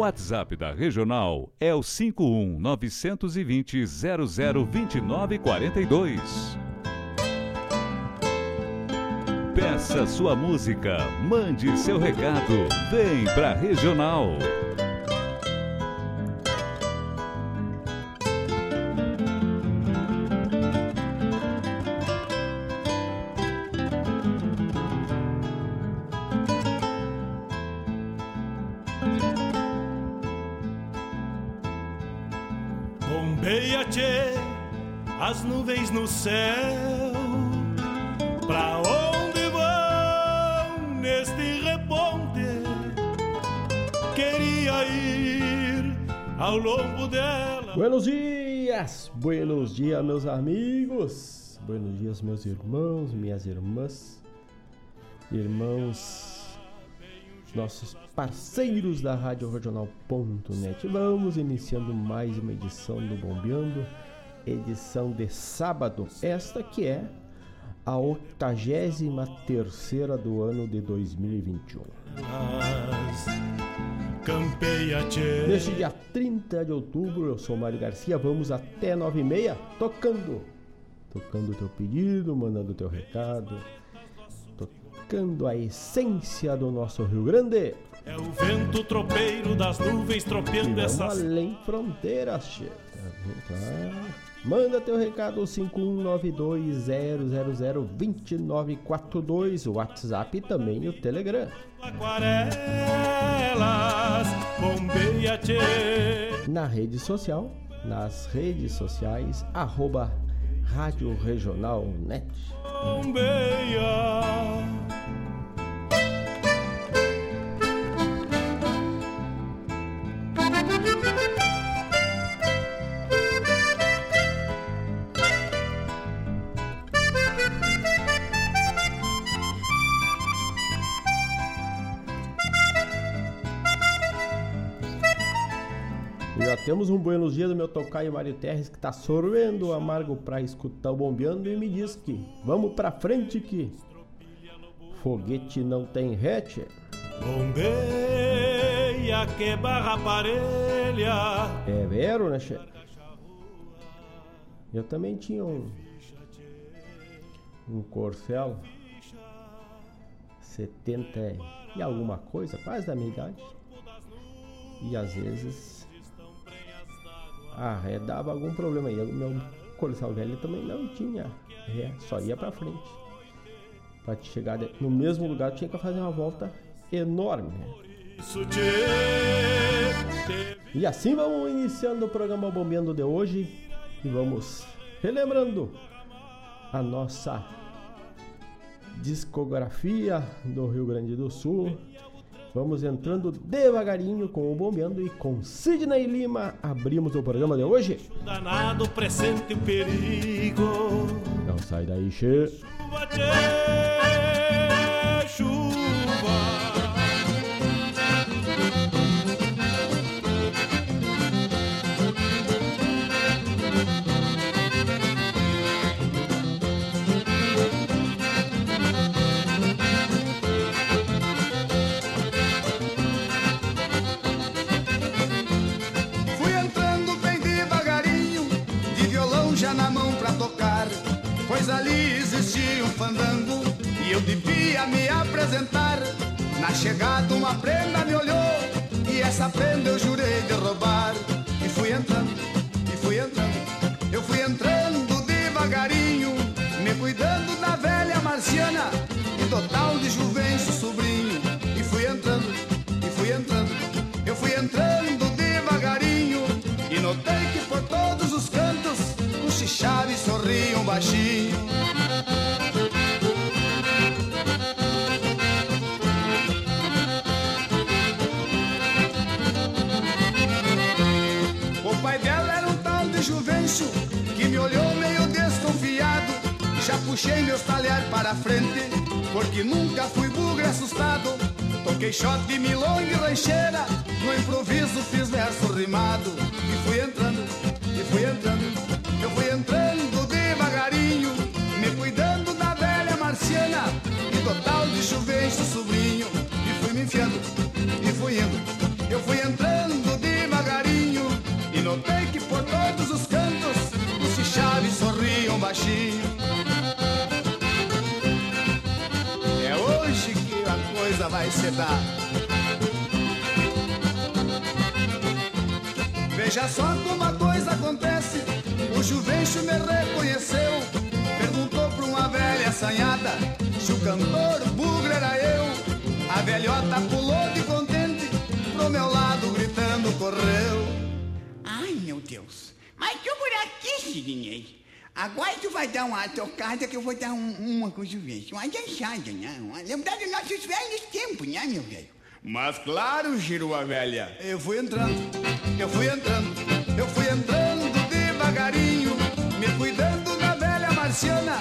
WhatsApp da Regional é o 51 920 002942. Peça sua música, mande seu recado, vem pra Regional. Céu. Pra onde vão neste reponte? Queria ir ao longo dela. Buenos dias, buenos dias, meus amigos. Buenos dias, meus irmãos, minhas irmãs, irmãos, nossos parceiros da Rádio Regional.net. Vamos iniciando mais uma edição do Bombeando, edição de sábado, esta que é a 83 terceira do ano de 2021. Campeia, tchê. Neste dia 30 de outubro, eu sou Mário Garcia, vamos até 9h30 tocando. Tocando o teu pedido, mandando o teu recado, tocando a essência do nosso Rio Grande. É o vento tropeiro das nuvens E tropeando essas. além fronteiras, che. Tá, Manda teu recado 51920002942, o WhatsApp e também o Telegram. Aquarelas, Na rede social, nas redes sociais, arroba Rádio Regional Net. Bombeia. Temos um Buenos Dias do meu tocaio Mário Terres que tá sorvendo amargo pra escutar o bombeando e me diz que vamos pra frente que foguete não tem rete. Bombeia que barra parelha. É vero, né, che? Eu também tinha um um Corcel 70 e alguma coisa, quase da minha idade. E às vezes a ré dava algum problema aí. O meu coleção velho também não tinha ré, só ia para frente. Para chegar no mesmo lugar tinha que fazer uma volta enorme. Né? E assim vamos iniciando o programa Bombeando de hoje e vamos relembrando a nossa discografia do Rio Grande do Sul Vamos entrando devagarinho com o Bombeando e com Sidney Lima abrimos o programa de hoje. Danado presente o perigo. Não sai daí, che. Chuva, che, fandango e eu devia me apresentar. Na chegada uma prenda me olhou e essa prenda eu jurei de roubar. E fui entrando, e fui entrando, eu fui entrando devagarinho, me cuidando da velha marciana e do tal de Juvencio sobrinho. E fui entrando, e fui entrando, eu fui entrando devagarinho e notei que por todos os cantos cochichavam e sorriam baixinho. Que me olhou meio desconfiado. Já puxei meus talher para frente, porque nunca fui bugre assustado. Toquei shot de milonga e no improviso fiz verso rimado. E fui entrando, e fui entrando, vai se dar. Veja só como a coisa acontece o Juvencio me reconheceu, perguntou pra uma velha assanhada se o cantor bugre era eu. A velhota pulou de contente, pro meu lado gritando correu. Ai meu Deus, mas por aqui, Sidney. Agora tu vai dar uma tocada que eu vou dar um, uma com o Juvencio, uma dançada, né? Lembrar dos nossos velhos tempos, né, meu velho? Mas claro, girou a velha. Eu fui entrando, eu fui entrando, eu fui entrando devagarinho, me cuidando da velha marciana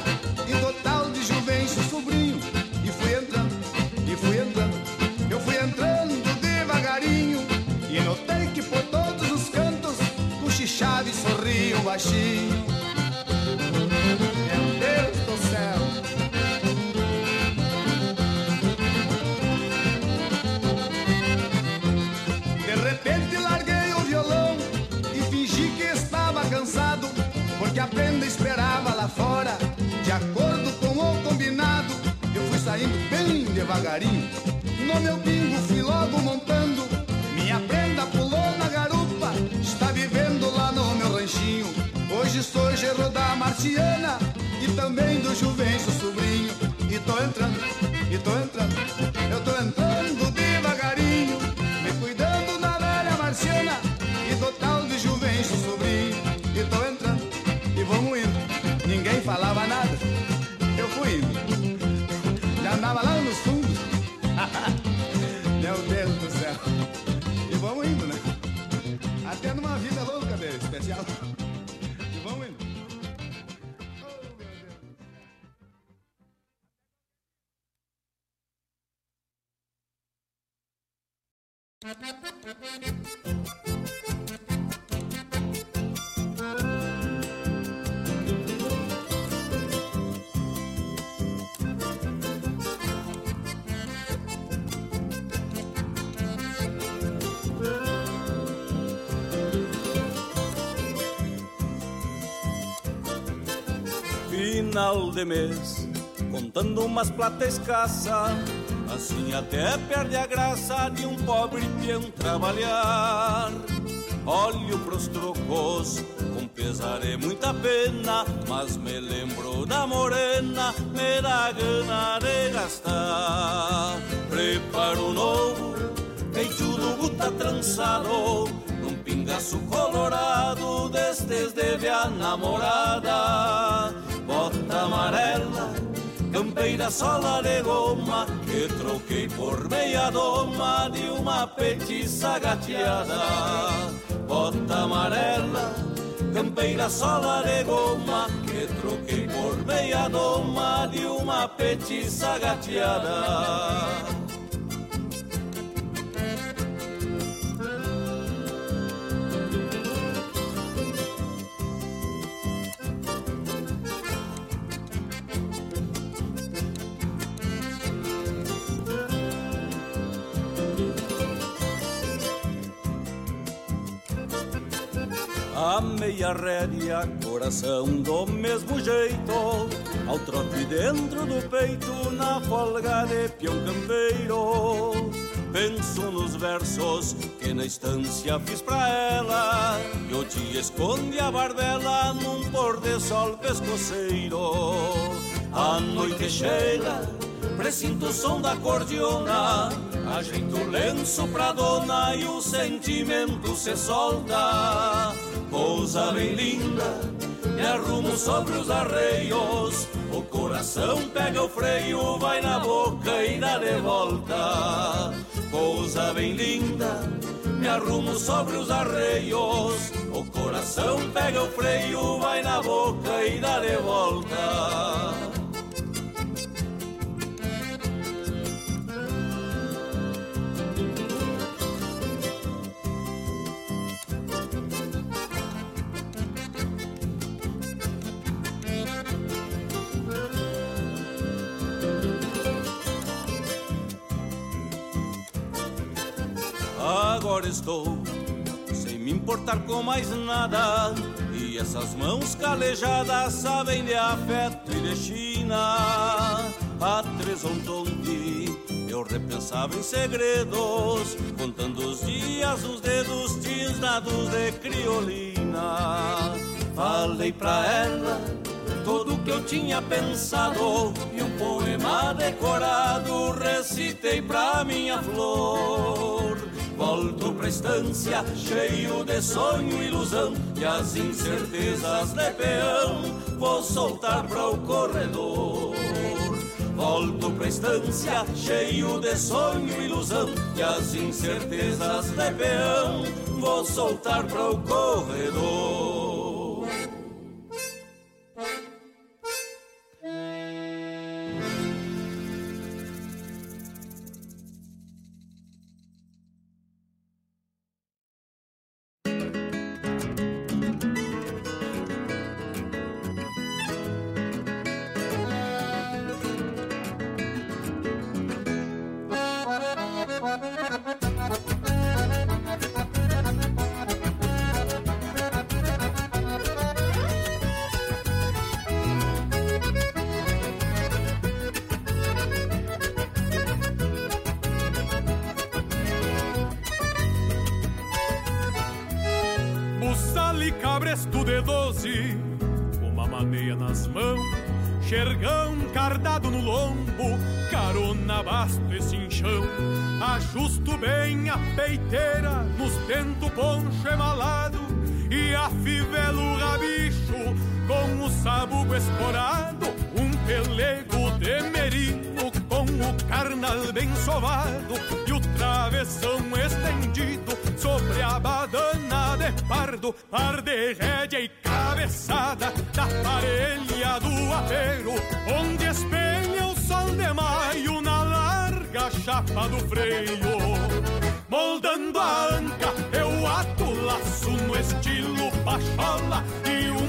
e do tal de Juvencio sobrinho. E fui entrando, e fui entrando, eu fui entrando devagarinho e notei que por todos os cantos cochichava e sorriam baixinho. Porque a prenda esperava lá fora, de acordo com o combinado. Eu fui saindo bem devagarinho, no meu bingo fui logo montando. Minha prenda pulou na garupa, está vivendo lá no meu ranchinho. Hoje estou também do Juvencio sobrinho. E tô entrando, e tô entrando, eu tô entrando Final de mês, contando umas plata escassa, assim até perde a graça de um pobre peão trabalhar. Olho pros trocos, com pesar é muita pena, mas me lembro da morena, me dá gana de gastar. Preparo novo, peito do guta trançado, num pingaço colorado, destes deve a namorada. Bota amarela, campeira sola de goma, que troquei por meia doma de uma petiça gateada. Bota amarela, campeira sola de goma, que troquei por meia doma de uma petiça gateada. A meia rédea, coração do mesmo jeito Ao trote dentro do peito, na folga de peão campeiro. Penso nos versos que na estância fiz pra ela E o dia esconde a barbela num pôr de sol pescoceiro. A noite chega, presinto o som da cordiona Ajeito o lenço pra dona e o sentimento se solta Pousa bem linda, me arrumo sobre os arreios. O coração pega o freio, vai na boca e dá de volta. Pousa bem linda, me arrumo sobre os arreios. O coração pega o freio, vai na boca e dá de volta Estou sem me importar com mais nada. E essas mãos calejadas sabem de afeto e de China. A Tresontonte eu repensava em segredos, contando os dias nos dedos tisnados de criolina. Falei pra ela tudo que eu tinha pensado e um poema decorado recitei pra minha flor. Volto pra estância cheio de sonho e ilusão e as incertezas de peão vou soltar para o corredor. Volto pra estância cheio de sonho e ilusão e as incertezas de peão vou soltar para o corredor. Cabresto de doze, uma maneia nas mãos, Xergão cardado no lombo, carona basto e cinchão. Ajusto bem a peiteira nos tento poncho emalado e afivelo o rabicho com o sabugo esporado. Um pelego de merino o carnal bem sovado e o travessão estendido sobre a badana de pardo, par de rédea e cabeçada da parelha do apeiro, onde espelha o sol de maio na larga chapa do freio. Moldando a anca, eu ato laço no estilo pachola e um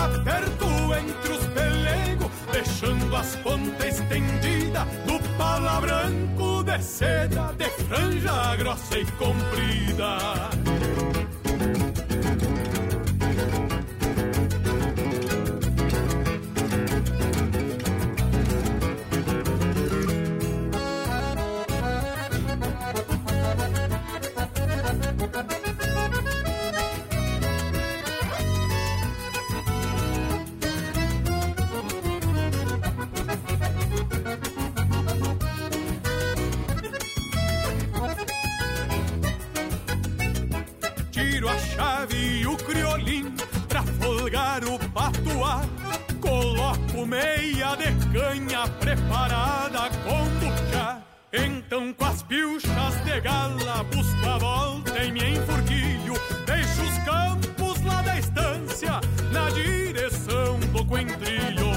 As pontas estendidas do pala branco de seda, de franja grossa e comprida. Folgar o patuá. Coloco meia de canha preparada com buchá. Então com as pilchas de gala busco a volta e me enforquilho. Deixo os campos lá da estância na direção do coentrilho.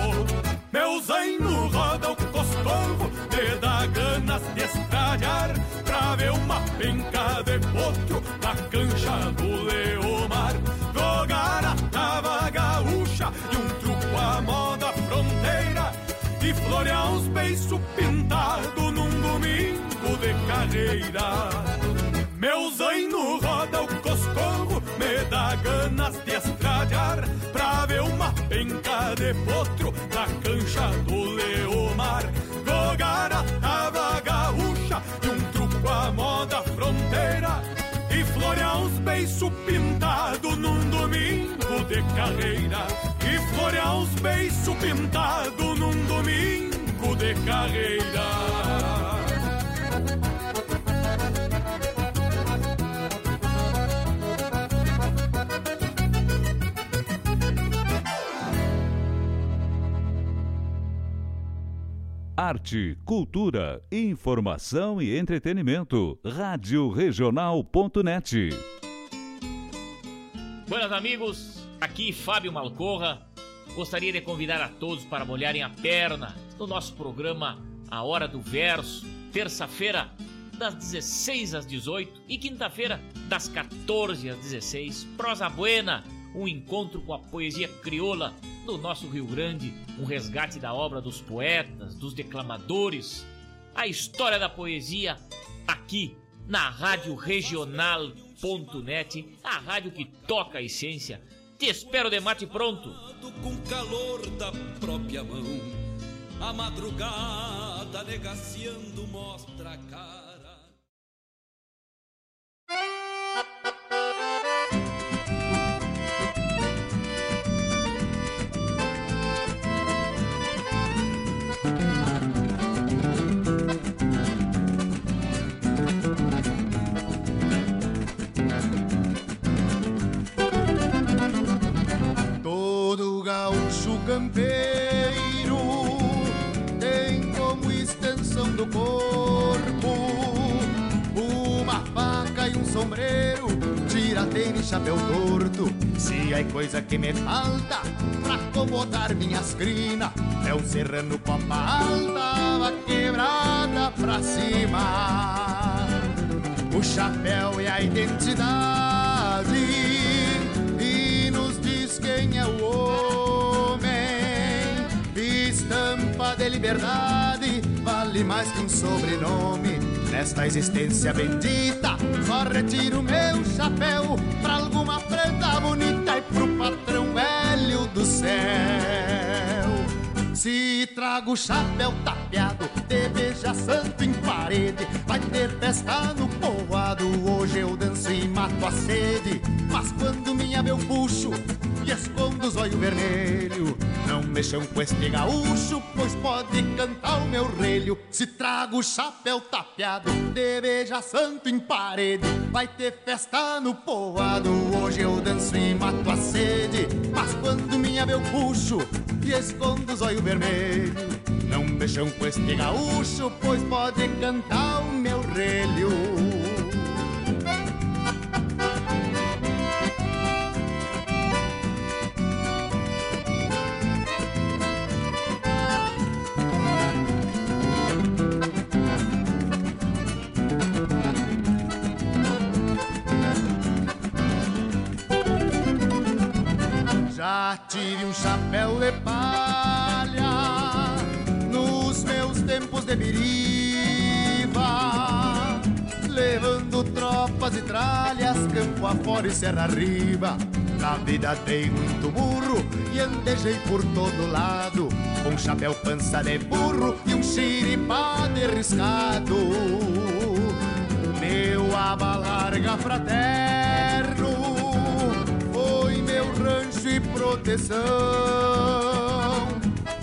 Meu zaino roda o coscorro, me dá ganas de estralhar de potro na cancha do Leomar. Jogar a tava gaúcha e um truco à moda fronteira e florear uns beiços pintados num domingo de carreira. E florear uns beiços pintados Arte, cultura, informação e entretenimento. Rádio Regional.net. Buenas amigos, aqui Fábio Malcorra. Gostaria de convidar a todos para molharem a perna no nosso programa A Hora do Verso, terça-feira das 16 às 18 e quinta-feira das 14 às 16. Prosa Buena, um encontro com a poesia crioula do nosso Rio Grande, um resgate da obra dos poetas, dos declamadores, a história da poesia aqui na Rádio Regional.net, a rádio que toca a essência. Te espero de mate pronto. Com calor da própria mão, a madrugada negaciando mostra cara. Gaúcho campeiro tem como extensão do corpo uma faca e um sombreiro, tira tênis, chapéu torto. Se é coisa que me falta pra acomodar minhas crinas, é o serrano copa alta, quebrada pra cima. O chapéu é a identidade e nos diz quem é o homem. De liberdade vale mais que um sobrenome. Nesta existência bendita, só retiro meu chapéu pra alguma prenda bonita e pro patrão velho do céu. Se trago chapéu tapeado, de beija santo em parede, vai ter festa no povoado. Hoje eu danço e mato a sede, mas quando minha meu puxo e escondo os olhos vermelhos, não mexam com este gaúcho, pois pode cantar o meu relho. Se trago chapéu tapeado, de beija santo em parede, vai ter festa no povoado. Hoje eu danço e mato a sede, mas quando minha meu puxo e escondo os olhos vermelhos. Não mexam com este gaúcho, pois pode cantar o meu relho. Já tive um chapéu de palha tralhas campo afora e serra arriba. Na vida dei muito burro e andejei por todo lado, com chapéu pança de burro e um xiripá de riscado. Meu aba larga fraterno foi meu rancho e proteção.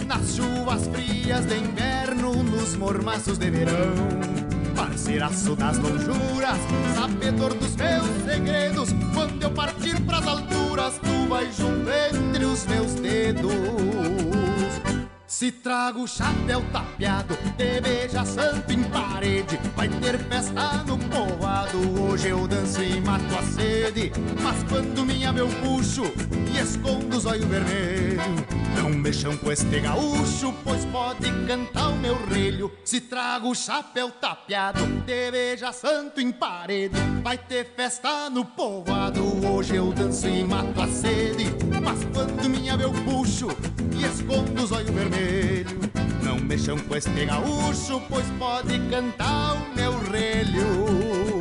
Nas chuvas frias de inverno, nos mormaços de verão. Parceiraço das lonjuras, sabedor dos meus segredos. Quando eu partir pras alturas, tu vais junto entre os meus dedos. Se trago chapéu tapeado, te beija santo em parede, vai ter festa no povoado. Hoje eu danço e mato a sede, mas quando minha meu puxo e escondo os olhos vermelhos, não mexam com este gaúcho, pois pode cantar o meu relho. Se trago chapéu tapeado, te beija santo em parede, vai ter festa no povoado. Hoje eu danço e mato a sede, mas quando minha meu puxo e escondo os olhos vermelhos. Não mexam com este gaúcho, pois pode cantar o meu relho.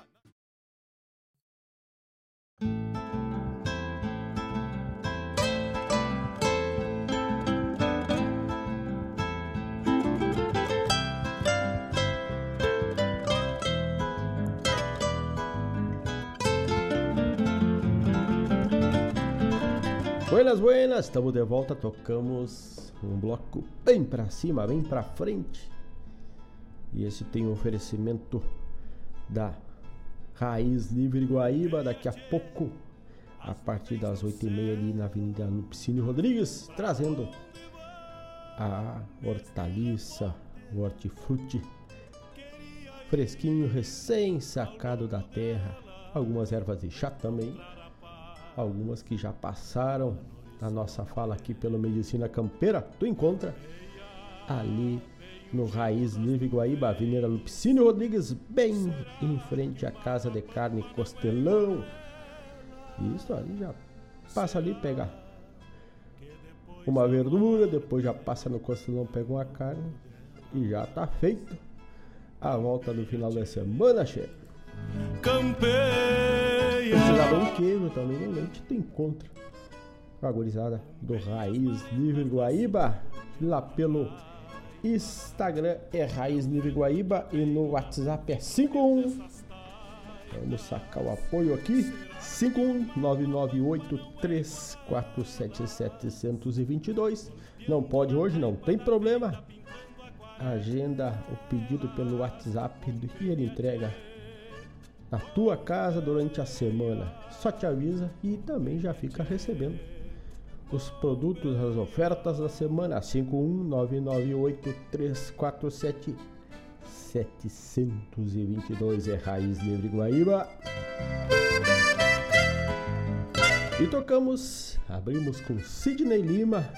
Buenas, buenas, estamos de volta, tocamos um bloco bem pra cima, bem pra frente. E esse tem um oferecimento da Raiz Livre Guaíba, daqui a pouco, a partir das 8h30 ali na Avenida Lupicínio Rodrigues, trazendo a hortaliça, o hortifruti fresquinho, recém-sacado da terra, algumas ervas de chá também algumas que já passaram na nossa fala aqui pelo Medicina Campeira, tu encontra ali no Raiz Livre Guaíba, Avenida Lupicínio Rodrigues, bem em frente à Casa de Carne Costelão. Isso ali já passa ali, pega uma verdura, depois já passa no costelão, pega uma carne e já tá feito. A volta do final da semana, chefe. Campeia. Um queijo também no leite, tu encontra com a gurizada do Raiz Livre Guaíba, lá pelo Instagram é Raiz Livre Guaíba e no WhatsApp é 51. Vamos sacar o apoio aqui. 51998347722. Não pode hoje, não tem problema. agenda o pedido pelo WhatsApp e ele entrega na tua casa durante a semana. Só te avisa e também já fica recebendo os produtos, as ofertas da semana 519983477 722 é Raiz Livre Guaíba. E tocamos, abrimos com Sidney Lima,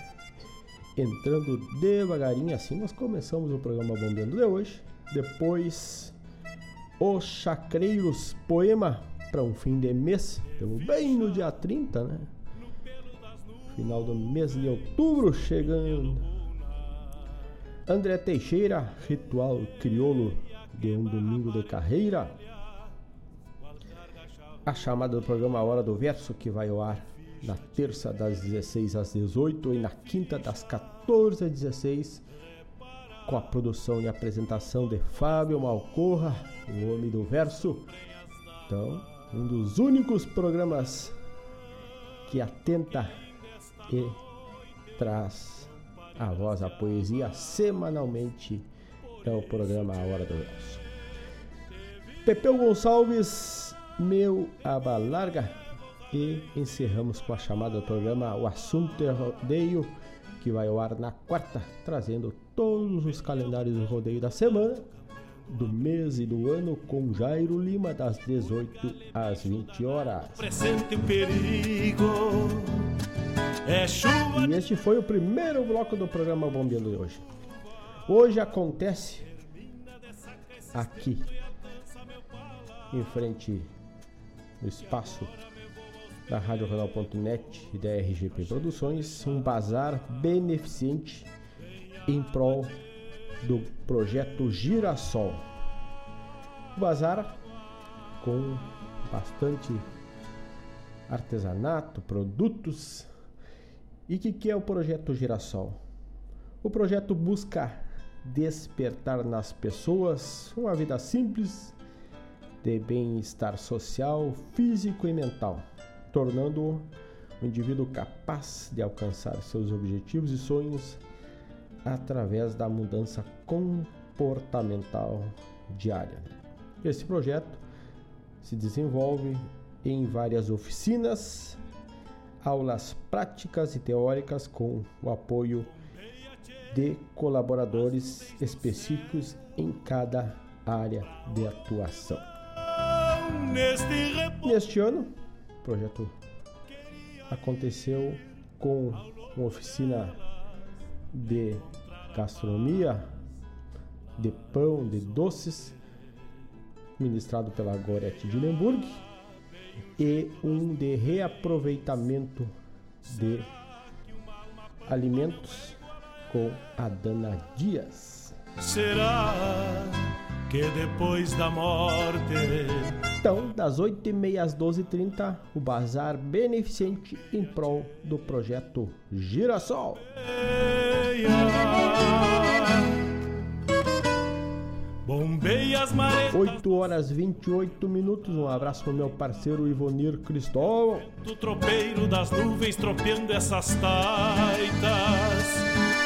entrando devagarinho assim. Nós começamos o programa Bombeando de hoje. Depois, Os Chacreiros Poema para um fim de mês. Estamos bem no dia 30, né? Final do mês de outubro chegando. André Teixeira, Ritual Criolo de um domingo de carreira. A chamada do programa Hora do Verso, que vai ao ar na terça das 16 às 18 e na quinta das 14 às 16, com a produção e apresentação de Fábio Malcorra, o homem do verso. Então, um dos únicos programas que atenta e traz a voz, a poesia semanalmente é o programa A Hora do Verso. Pepeu Gonçalves, meu aba larga. E encerramos com a chamada do programa O Assunto é Rodeio, que vai ao ar na quarta, trazendo todos os calendários do rodeio da semana, do mês e do ano, com Jairo Lima, das 18 às 20 horas. Presente o perigo é chuva. E este foi o primeiro bloco do programa Bombeando de hoje. Hoje acontece aqui, em frente no espaço da RadioRegional.net e da RGP Produções, um bazar beneficente em prol do projeto Girassol. O bazar com bastante artesanato, produtos e o que, que é o projeto Girassol? O projeto busca despertar nas pessoas uma vida simples de bem-estar social, físico e mental, tornando-o um indivíduo capaz de alcançar seus objetivos e sonhos através da mudança comportamental diária. Esse projeto se desenvolve em várias oficinas aulas práticas e teóricas com o apoio de colaboradores específicos em cada área de atuação. Neste ano, o projeto aconteceu com uma oficina de gastronomia, de pão, de doces, ministrado pela Gorete de Lemburg e um de reaproveitamento de alimentos com a Dana Dias. Será que depois da morte Então, das 8h30 às 12h30, o bazar beneficente em prol do projeto Girassol. 8 horas 28 minutos. Um abraço pro meu parceiro Ivonir Cristóvão. Do tropeiro das nuvens tropeando essas taitas.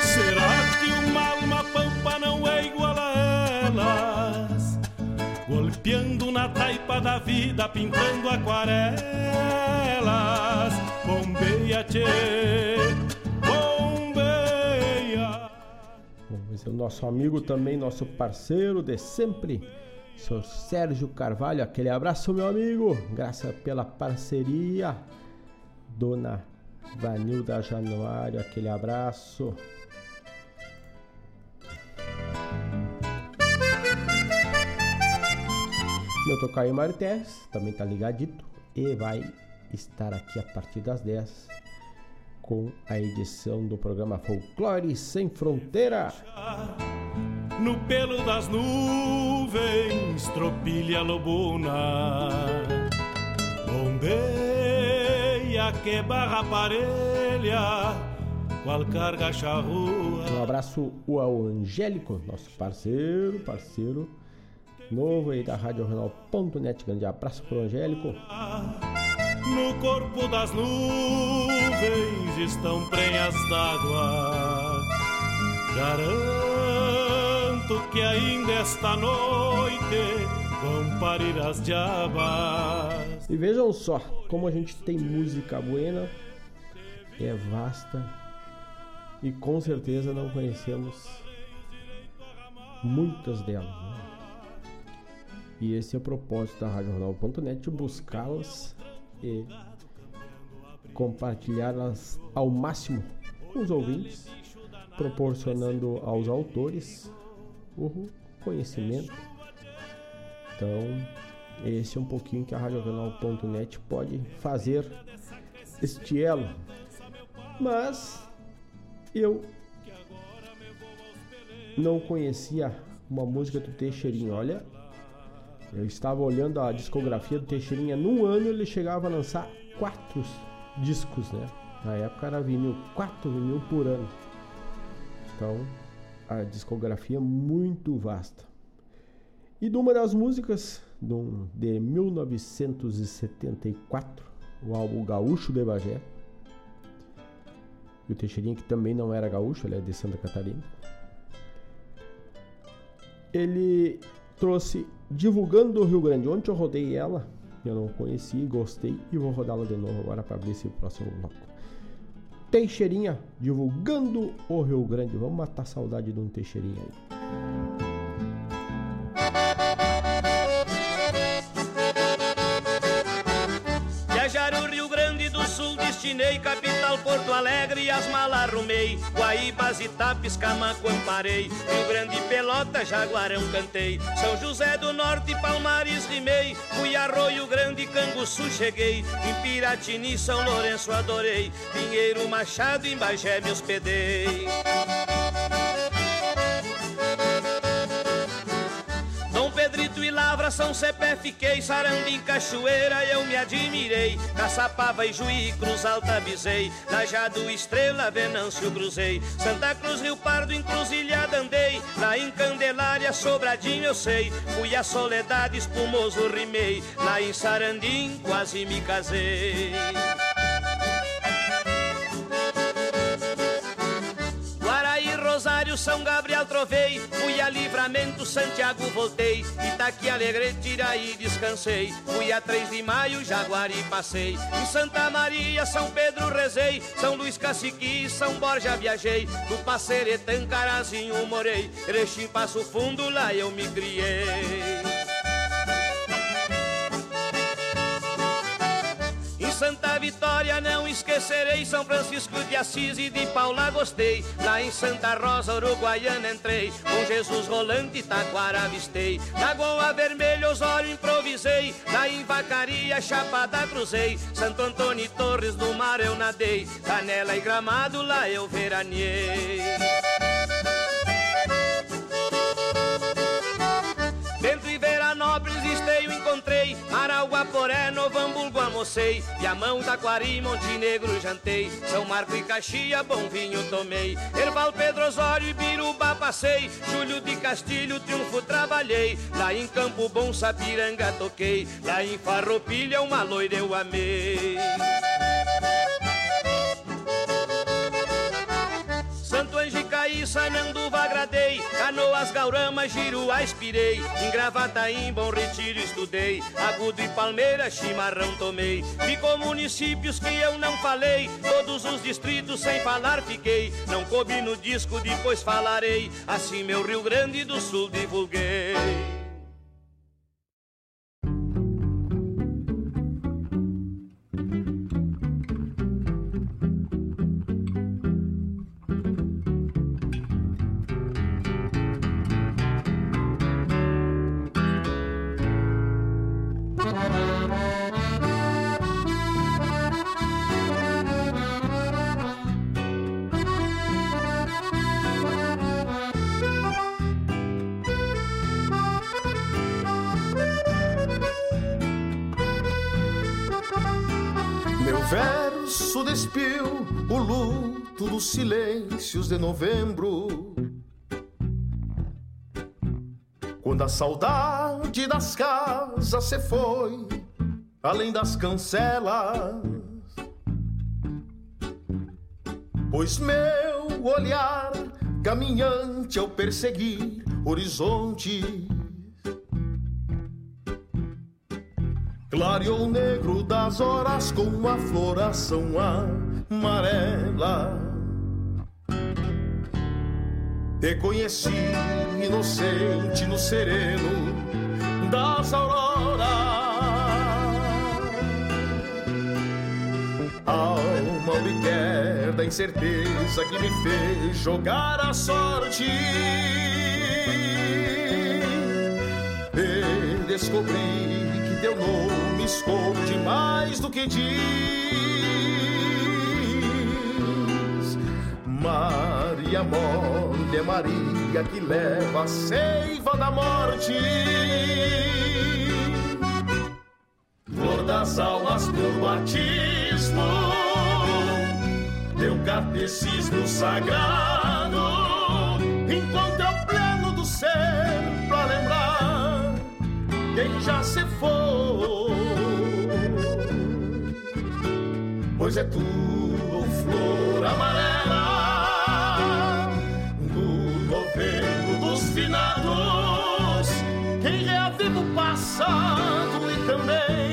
Será que uma alma pampa não é igual? Golpeando na taipa da vida, pintando aquarelas. Bombeia, tchê. o nosso amigo também, nosso parceiro de sempre, Sr. Sérgio Carvalho. Aquele abraço, meu amigo. Graças pela parceria. Dona Vanilda Januário, aquele abraço. Meu tocaio Marités também tá ligadito e vai estar aqui a partir das 10 com a edição do programa Folclore Sem Fronteira. No pelo das nuvens, tropilha lobuna, bombeia que barra parelha, qual carga charrua. Um abraço ao Angélico, nosso parceiro, parceiro novo aí da Rádio Renal.net. Grande abraço pro Angélico. No corpo das nuvens estão prenhas d'água, garanto que ainda esta noite vão parir as diabas. E vejam só como a gente tem música buena, é vasta e com certeza não conhecemos muitas delas. Né? E esse é o propósito da RadioJornal.net, buscá-las e compartilhá-las ao máximo com os ouvintes, proporcionando aos autores o conhecimento. Então, esse é um pouquinho que a RadioJornal.net pode fazer este elo. Mas eu não conhecia uma música do Teixeirinho. Olha, eu estava olhando a discografia do Teixeirinha. Num ano ele chegava a lançar quatro discos, né? Na época era vinil, quatro vinil por ano. Então, a discografia muito vasta. E de uma das músicas de 1974, o álbum Gaúcho de Bagé. E o Teixeirinha, que também não era gaúcho, ele é de Santa Catarina. Ele trouxe Divulgando o Rio Grande. Ontem eu rodei ela, eu não conheci, gostei e vou rodá-la de novo agora para abrir esse próximo bloco. Teixeirinha, divulgando o Rio Grande. Vamos matar a saudade de um Teixeirinha aí. destinei, capital Porto Alegre as malas arrumei. Guaíbas, Itapes, Camaco amparei, Rio Grande, Pelota, Jaguarão cantei. São José do Norte, Palmares rimei, fui Arroio Grande, Canguçu cheguei. Em Piratini, São Lourenço adorei, Pinheiro Machado, em Bagé me hospedei. Lavra, São Cepé fiquei, Sarandim, Cachoeira eu me admirei, Caçapava e Juí, Cruz Alta visei, Lajado, Estrela, Venâncio cruzei, Santa Cruz, Rio Pardo, Encruzilhada andei, lá em Candelária, Sobradinho eu sei, fui a Soledade, Espumoso rimei, lá em Sarandim quase me casei. São Gabriel trovei, fui a Livramento, Santiago voltei, Itaqui Alegre, Tiraí descansei, fui a 3 de Maio, Jaguari passei, em Santa Maria, São Pedro rezei, São Luís Caciqui, São Borja viajei, do Passeretã, Carazinho morei, Erechim, Passo Fundo, lá eu me criei. Santa Vitória não esquecerei São Francisco de Assis e de Paula gostei. Lá em Santa Rosa, Uruguaiana entrei Com Jesus Rolante, Taquara avistei. Lagoa Vermelha, Osório improvisei Lá em Vacaria, Chapada cruzei. Santo Antônio Torres do Mar eu nadei Canela e Gramado, lá eu veraneei encontrei Arauaporé, Novo Hamburgo almocei Viamão, Taquari, Montenegro jantei. São Marco e Caxia, bom vinho tomei. Erval, Pedro Osório e Biruba passei. Júlio de Castilho, Triunfo trabalhei. Lá em Campo Bom, Sapiranga toquei. Lá em Farroupilha, uma loira eu amei. Caí, Sananduva agradei, Canoas, Gaurama, Giruá inspirei, em Gravataí, Bom Retiro estudei, Agudo e Palmeira, Chimarrão tomei, ficou municípios que eu não falei, todos os distritos sem falar fiquei, não coube no disco, depois falarei, assim meu Rio Grande do Sul divulguei. Dos silêncios de novembro. Quando a saudade das casas se foi, além das cancelas. Pois meu olhar caminhante ao perseguir horizonte. Clareou negro das horas com uma floração amarela. Te conheci inocente no sereno das auroras. Alma obter da incerteza que me fez jogar a sorte. E descobri que teu nome esconde mais do que diz. Maria Morte é Maria que leva a seiva da morte. Flor das almas por batismo, teu catecismo sagrado, é o pleno do ser pra lembrar quem já se foi. Pois é tu, flor passado e também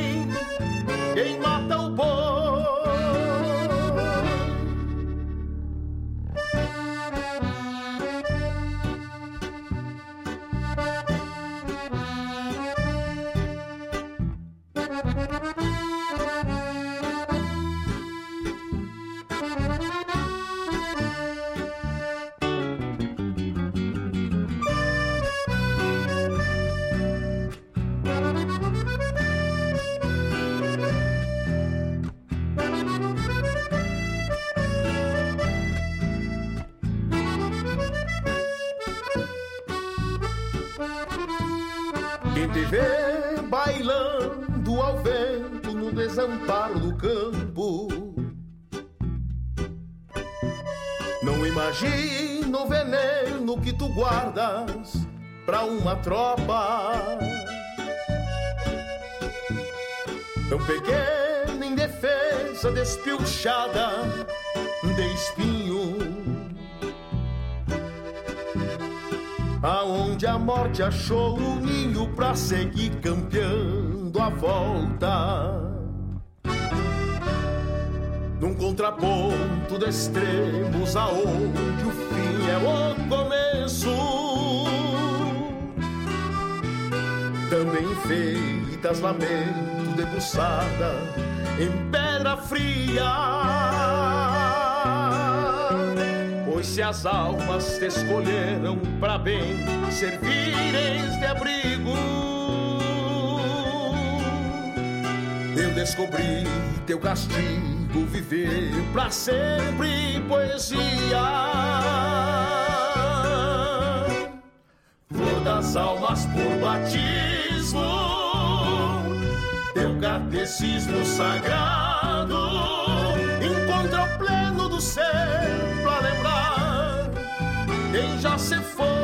pra uma tropa. Tão pequena, indefesa, despilchada de espinho. Aonde a morte achou o ninho pra seguir campeando a volta. Num contraponto de extremos aonde o fim é o começo. Também feitas lamento debruçada em pedra fria. Pois se as almas te escolheram para bem, servires de abrigo. Eu descobri teu castigo, viver para sempre poesia. Flor das almas por batismo, teu catecismo sagrado encontra o pleno do ser pra lembrar quem já se foi.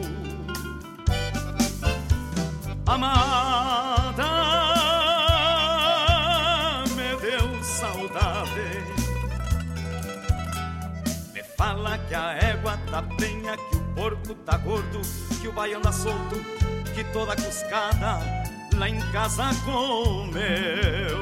Amada, Fala que a égua tá penha, que o porco tá gordo, que o baiano anda solto, que toda cuscada lá em casa comeu.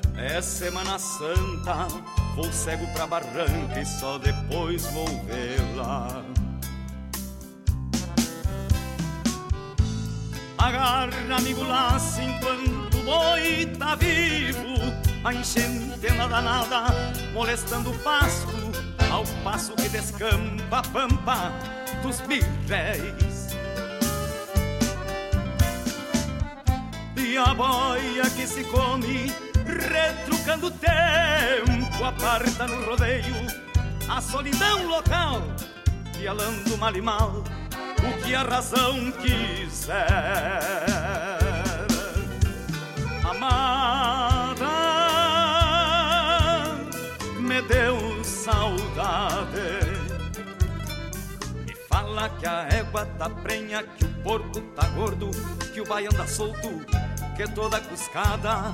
é Semana Santa Vou cego pra barranca e só depois vou vê-la. Agarra, amigo, laço enquanto o boi tá vivo. A enchente nada nada, molestando o pasto, ao passo que descampa a pampa dos birréis. E a boia que se come retrucando o tempo, aparta no rodeio a solidão local, pialando mal e mal o que a razão quiser. Amada, me deu saudade. Me fala que a égua tá prenha, que o porco tá gordo, que o baiano anda solto, que toda cuscada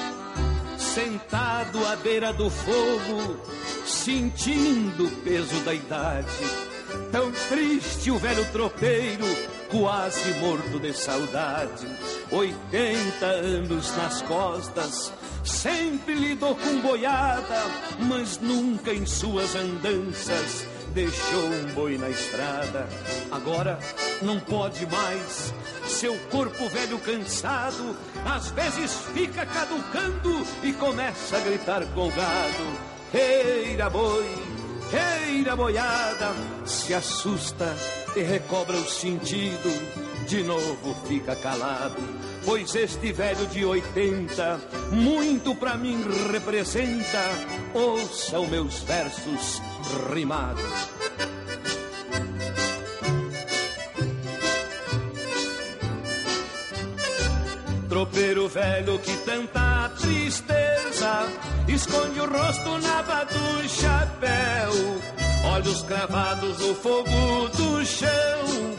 Sentado à beira do fogo, sentindo o peso da idade. Tão triste o velho tropeiro, quase morto de saudade. Oitenta anos nas costas, sempre lidou com boiada, mas nunca em suas andanças deixou um boi na estrada. Agora não pode mais, seu corpo velho cansado, às vezes fica caducando e começa a gritar com gado: Eira boi, eira boiada, se assusta e recobra o sentido de novo fica calado, pois este velho de 80 muito pra mim representa. Ouça os meus versos rimados. Tropeiro velho que tanta tristeza esconde o rosto na aba do chapéu, olhos cravados no fogo do chão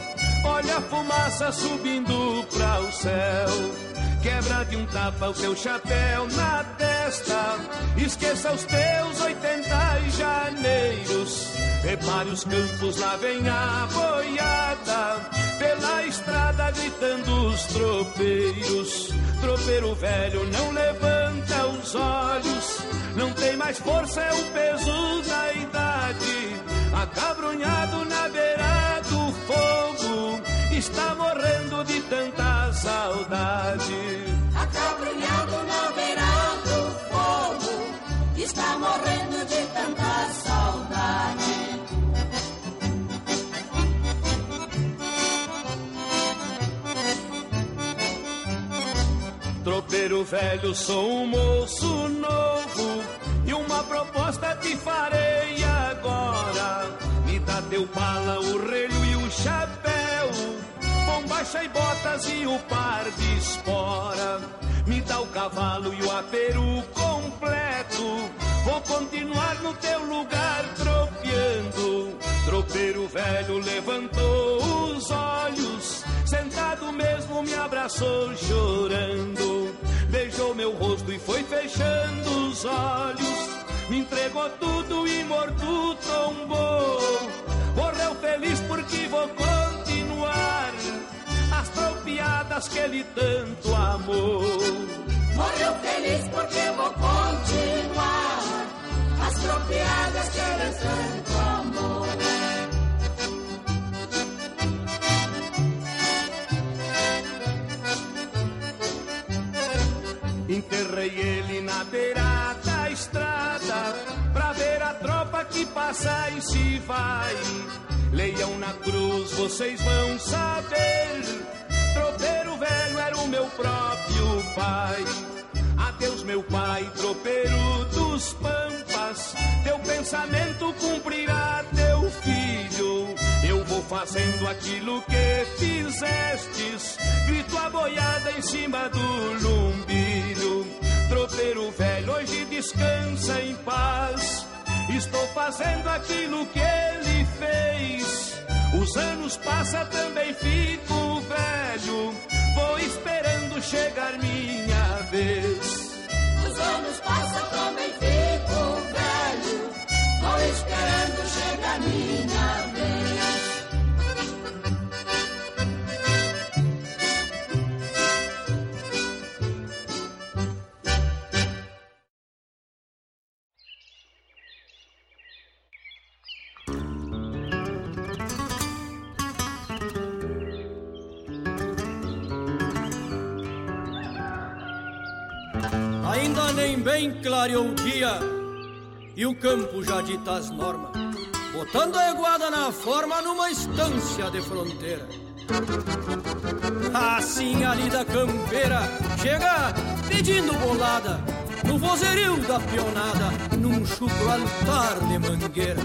Olha a fumaça subindo pra o céu. Quebra de um tapa o teu chapéu na testa. Esqueça os teus oitenta janeiros. Repare os campos, lá vem a boiada. Pela estrada gritando os tropeiros. Tropeiro velho não levanta os olhos. Não tem mais força, é o peso da idade. Acabrunhado na beira do fogo, está morrendo saudade. Acabrunhado na beira do fogo, está morrendo de tanta saudade. Tropeiro velho, sou um moço novo e uma proposta te farei agora. Me dá teu pala, o relho e o chapéu, bombacha e botas e o par de espora. Me dá o cavalo e o aperu completo. Vou continuar no teu lugar tropeando. Tropeiro velho levantou os olhos, sentado mesmo me abraçou chorando. Beijou meu rosto e foi fechando os olhos. Me entregou tudo e morto tombou. Morreu feliz porque vou continuar as tropiadas que ele tanto amou. Morreu feliz porque vou continuar as tropiadas que ele tanto amou. Enterrei ele na beira da estrada Pra ver a tropa que passa e se vai Leiam na cruz, vocês vão saber. Tropeiro velho era o meu próprio pai. Adeus meu pai, tropeiro dos pampas. Teu pensamento cumprirá teu filho. Eu vou fazendo aquilo que fizestes. Grito a boiada em cima do lumbilho. Tropeiro velho hoje descansa em paz. Estou fazendo aquilo que ele fez Os anos passam, também fico velho Vou esperando chegar minha vez Os anos passam, também fico velho. Vou esperando chegar minha vez. Bem clareou o dia e o campo já dita as normas, botando a eguada na forma numa estância de fronteira. Assim ali da campeira chega pedindo bolada no vozerio da pionada, num chucro altar de mangueira.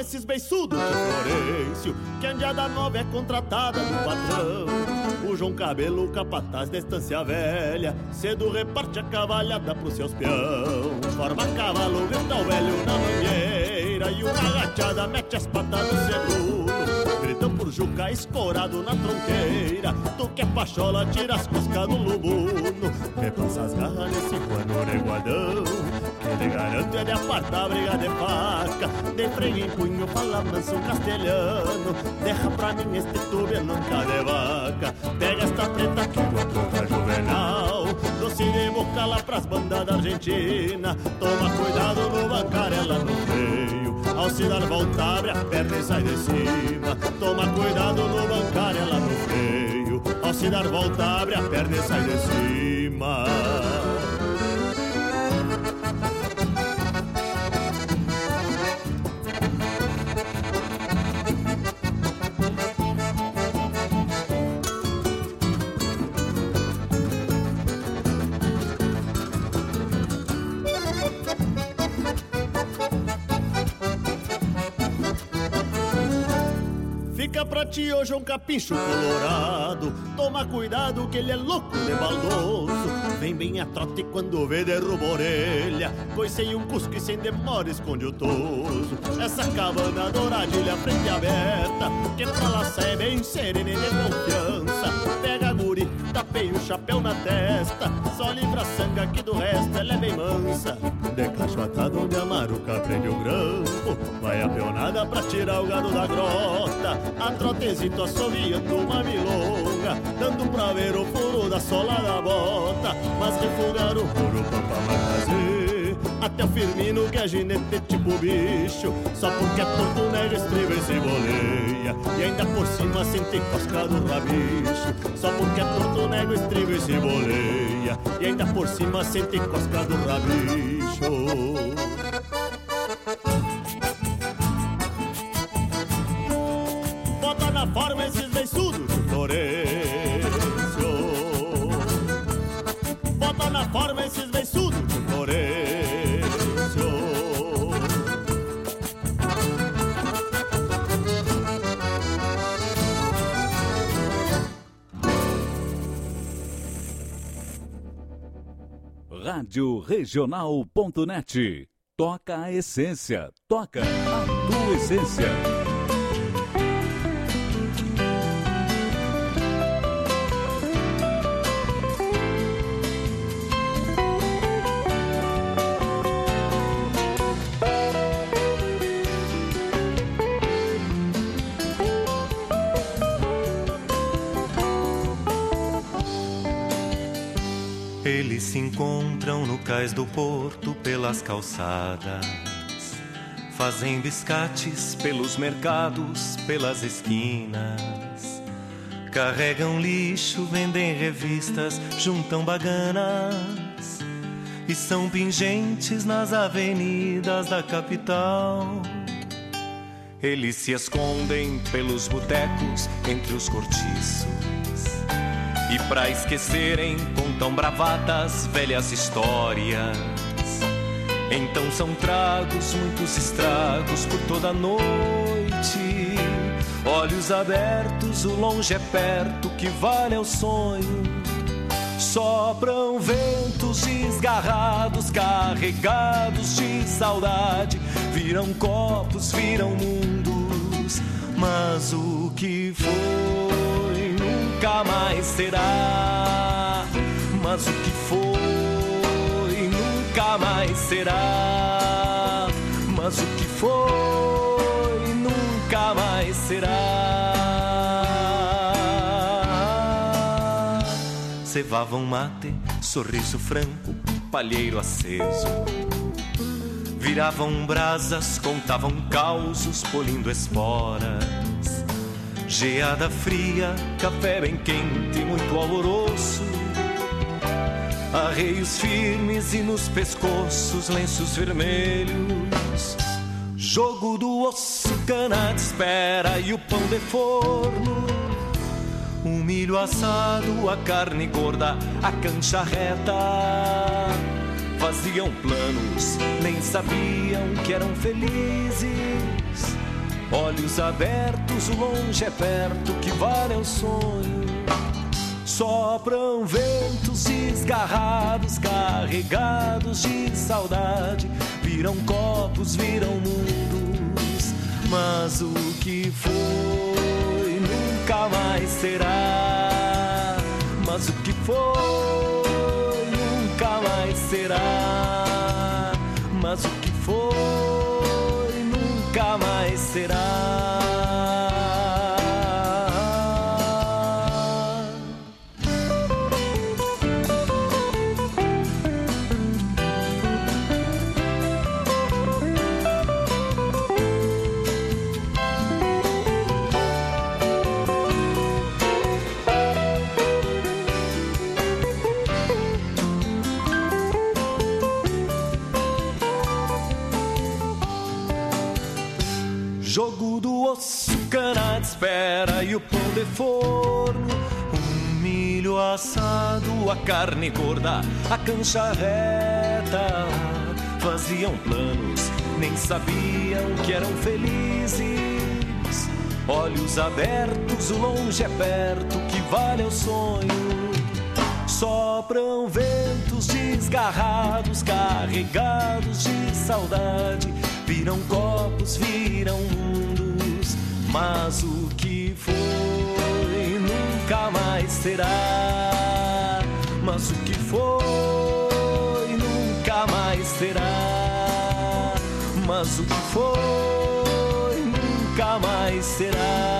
Esses beiçudos de Florencio Que Andiada Nova é contratada do patrão. O João Cabelo, capataz da estância velha Cedo reparte a cavalhada pros seus peão. Forma cavalo, grita o velho na mangueira E uma agachada mete as patas no seguro Gritam por Juca escorado na tronqueira Tu que é pachola, tira as coscas do lubuno. Repassa as garras nesse pano reguadão que te garanto é de apartar briga de faca. De freio em punho, fala manso castelhano. Deixa pra mim este tubelo nunca de vaca. Pega esta preta que no trota juvenal. Doce de boca lá pras bandas da Argentina. Toma cuidado no bancar ela no freio. Ao se dar volta abre a perna e sai de cima. Toma cuidado no bancar ela no freio. Ao se dar volta abre a perna e sai de cima Fica pra ti hoje um capricho colorado. Toma cuidado que ele é louco de baldoso Vem bem a trote quando vê derruba orelha. Coicei um cusco e sem demora esconde o toso. Essa cabana douradilha frente aberta Que pra lá sai bem serena e de confiança. Pega tapei o chapéu na testa Só livra a sanga que do resto ela é bem mansa. De cachotada onde amaruca prende o grampo Vai a peonada pra tirar o gado da grota. A trotezito assoviando uma milonga Dando pra ver o furo da sola da bota. Mas refugar o furo pampa vai fazer. Até o Firmino que é ginete tipo bicho Só porque é torto nega estriba e se E ainda por cima sente cosca do rabicho Só porque é torto nega estriba e se boleia E ainda por cima sente cosca do rabicho Bota na forma esses beiçudos Rádio. Toca a essência. Toca a tua essência. Encontram no cais do porto pelas calçadas. Fazem biscates pelos mercados, pelas esquinas. Carregam lixo, vendem revistas, juntam baganas. E são pingentes nas avenidas da capital. Eles se escondem pelos botecos entre os cortiços. E pra esquecerem, contam bravatas, velhas histórias. Então são tragos, muitos estragos por toda noite. Olhos abertos, o longe é perto, que vale é o sonho. Sopram ventos desgarrados, carregados de saudade. Viram copos, viram mundos, mas o que foi nunca mais será. Mas o que foi nunca mais será. Mas o que foi nunca mais será. Cevavam mate, sorriso franco, palheiro aceso. Viravam brasas, contavam causos, polindo esporas. Geada fria, café bem quente, muito alvoroço. Arreios firmes e nos pescoços lenços vermelhos. Jogo do osso, cana de espera e o pão de forno. O milho assado, a carne gorda, a cancha reta. Faziam planos, nem sabiam que eram felizes. Olhos abertos, o longe é perto, que vale o sonho. Sopram ventos desgarrados, carregados de saudade. Viram copos, viram mundos, mas o que foi nunca mais será. Mas o que foi nunca mais será. mas o que foi nunca mais será. E o pão de forno. Um milho assado, a carne gorda, a cancha reta. Faziam planos, nem sabiam que eram felizes. Olhos abertos, o longe é perto, que vale o sonho. Sopram ventos desgarrados, carregados de saudade. Viram copos, viram mundos, mas o que foi nunca mais será. Mas o que foi nunca mais será. Mas o que foi nunca mais será.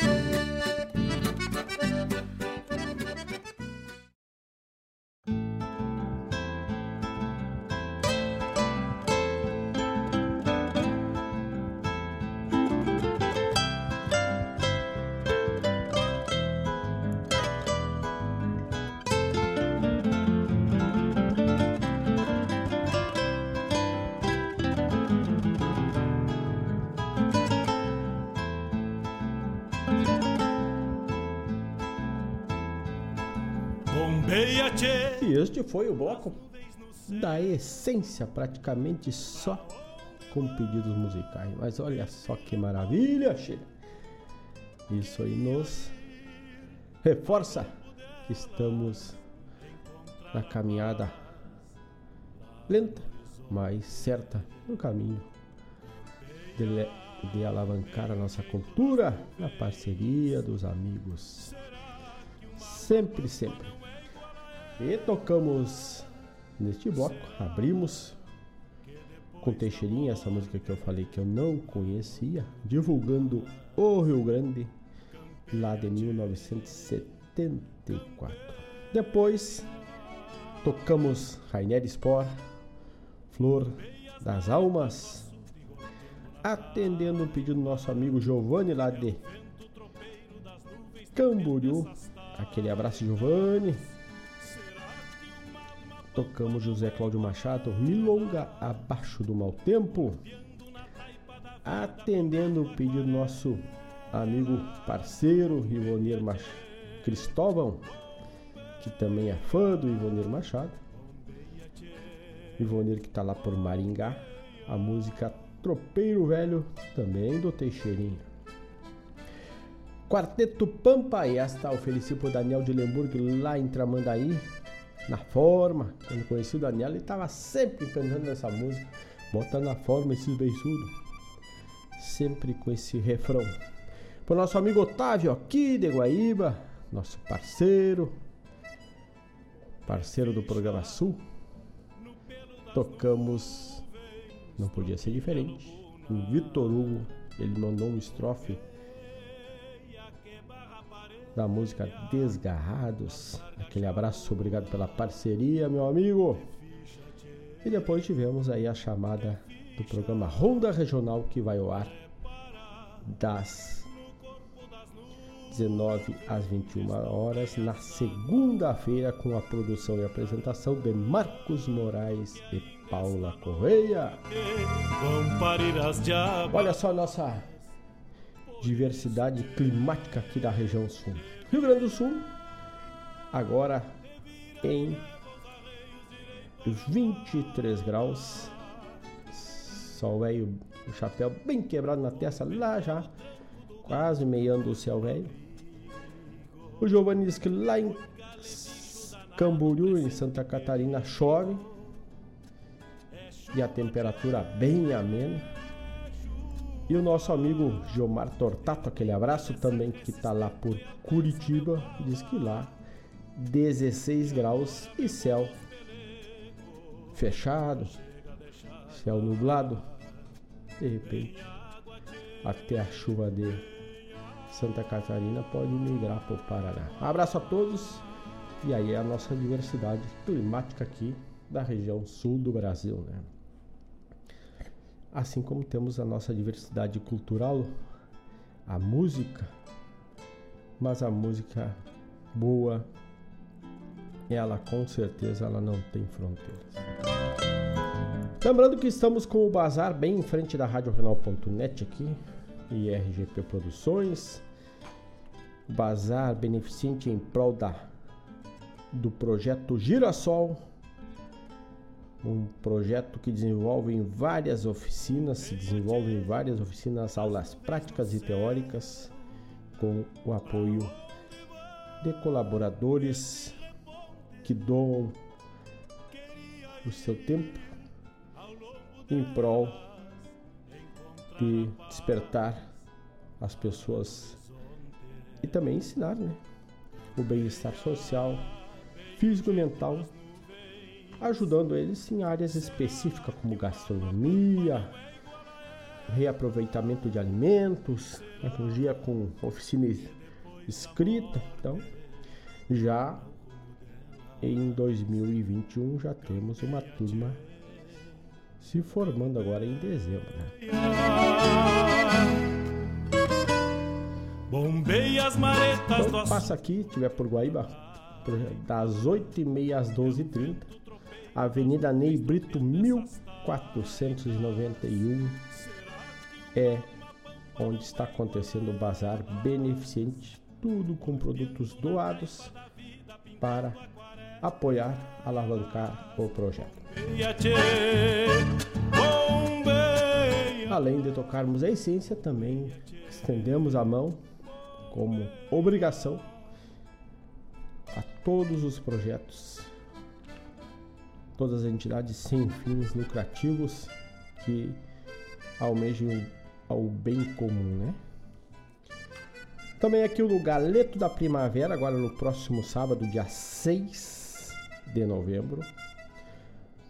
Foi o bloco da essência, praticamente só com pedidos musicais. Mas olha só que maravilha, Sheila. Isso aí nos reforça que estamos na caminhada lenta, mas certa no caminho de, de alavancar a nossa cultura na parceria dos amigos. Sempre, sempre. E tocamos neste bloco, abrimos com Teixeirinha, essa música que eu falei que eu não conhecia, divulgando o Rio Grande lá de 1974. Depois tocamos Rainer Sport, Flor das Almas, atendendo o pedido do nosso amigo Giovanni lá de Camboriú. Aquele abraço, Giovanni. Tocamos José Cláudio Machado, Milonga abaixo do mau tempo. Atendendo o pedido do nosso amigo parceiro Ivonir Mach... Cristóvão, que também é fã do Ivonir Machado. Ivonir que está lá por Maringá. A música Tropeiro Velho, também do Teixeirinha. Quarteto Pampa, e esta felicito o Daniel de Lemburg lá em Tramandaí, na forma. Quando conheci o Daniel, ele estava sempre cantando essa música, botando na forma esses beiçudos, sempre com esse refrão. Pro nosso amigo Otávio aqui de Guaíba, nosso parceiro, parceiro do programa Sul, tocamos, não podia ser diferente, o Vitor Hugo, ele mandou um estrofe da música Desgarrados. Aquele abraço, obrigado pela parceria, meu amigo. E depois tivemos aí a chamada do programa Ronda Regional que vai ao ar das 19 às 21 horas na segunda-feira com a produção e apresentação de Marcos Moraes e Paula Correia. Olha só a nossa diversidade climática aqui da região sul. Rio Grande do Sul, agora em 23 graus. Sol velho, o chapéu bem quebrado na testa, lá já, quase meiando o céu velho. O Giovanni diz que lá em Camboriú, em Santa Catarina, chove e a temperatura bem amena. E o nosso amigo Gilmar Tortato, aquele abraço também que está lá por Curitiba, diz que lá 16 graus e céu fechado, céu nublado. De repente, até a chuva de Santa Catarina pode migrar para o Paraná. Abraço a todos e aí é a nossa diversidade climática aqui da região sul do Brasil, né? Assim como temos a nossa diversidade cultural, a música, mas a música boa, ela com certeza ela não tem fronteiras. Lembrando que estamos com o bazar bem em frente da RadioRenal.net aqui, e RGP Produções, bazar beneficente em prol da, do projeto Girassol, um projeto que desenvolve em várias oficinas, se desenvolve em várias oficinas aulas práticas e teóricas, com o apoio de colaboradores que doam o seu tempo em prol de despertar as pessoas e também ensinar né, o bem-estar social, físico e mental, ajudando eles em áreas específicas como gastronomia, reaproveitamento de alimentos, tecnologia com oficina escrita. Então, já em 2021 já temos uma turma se formando agora em dezembro. Né? Bombei as maretas então, passa aqui, tiver por Guaíba, das 8h30 às 12h30, Avenida Ney Brito 1491 é onde está acontecendo o bazar beneficente, tudo com produtos doados para apoiar, alavancar o projeto. Além de tocarmos a essência, também estendemos a mão como obrigação a todos os projetos, todas as entidades sem fins lucrativos que almejam ao bem comum, né? Também aqui no Galeto da Primavera, agora no próximo sábado, dia 6 de novembro.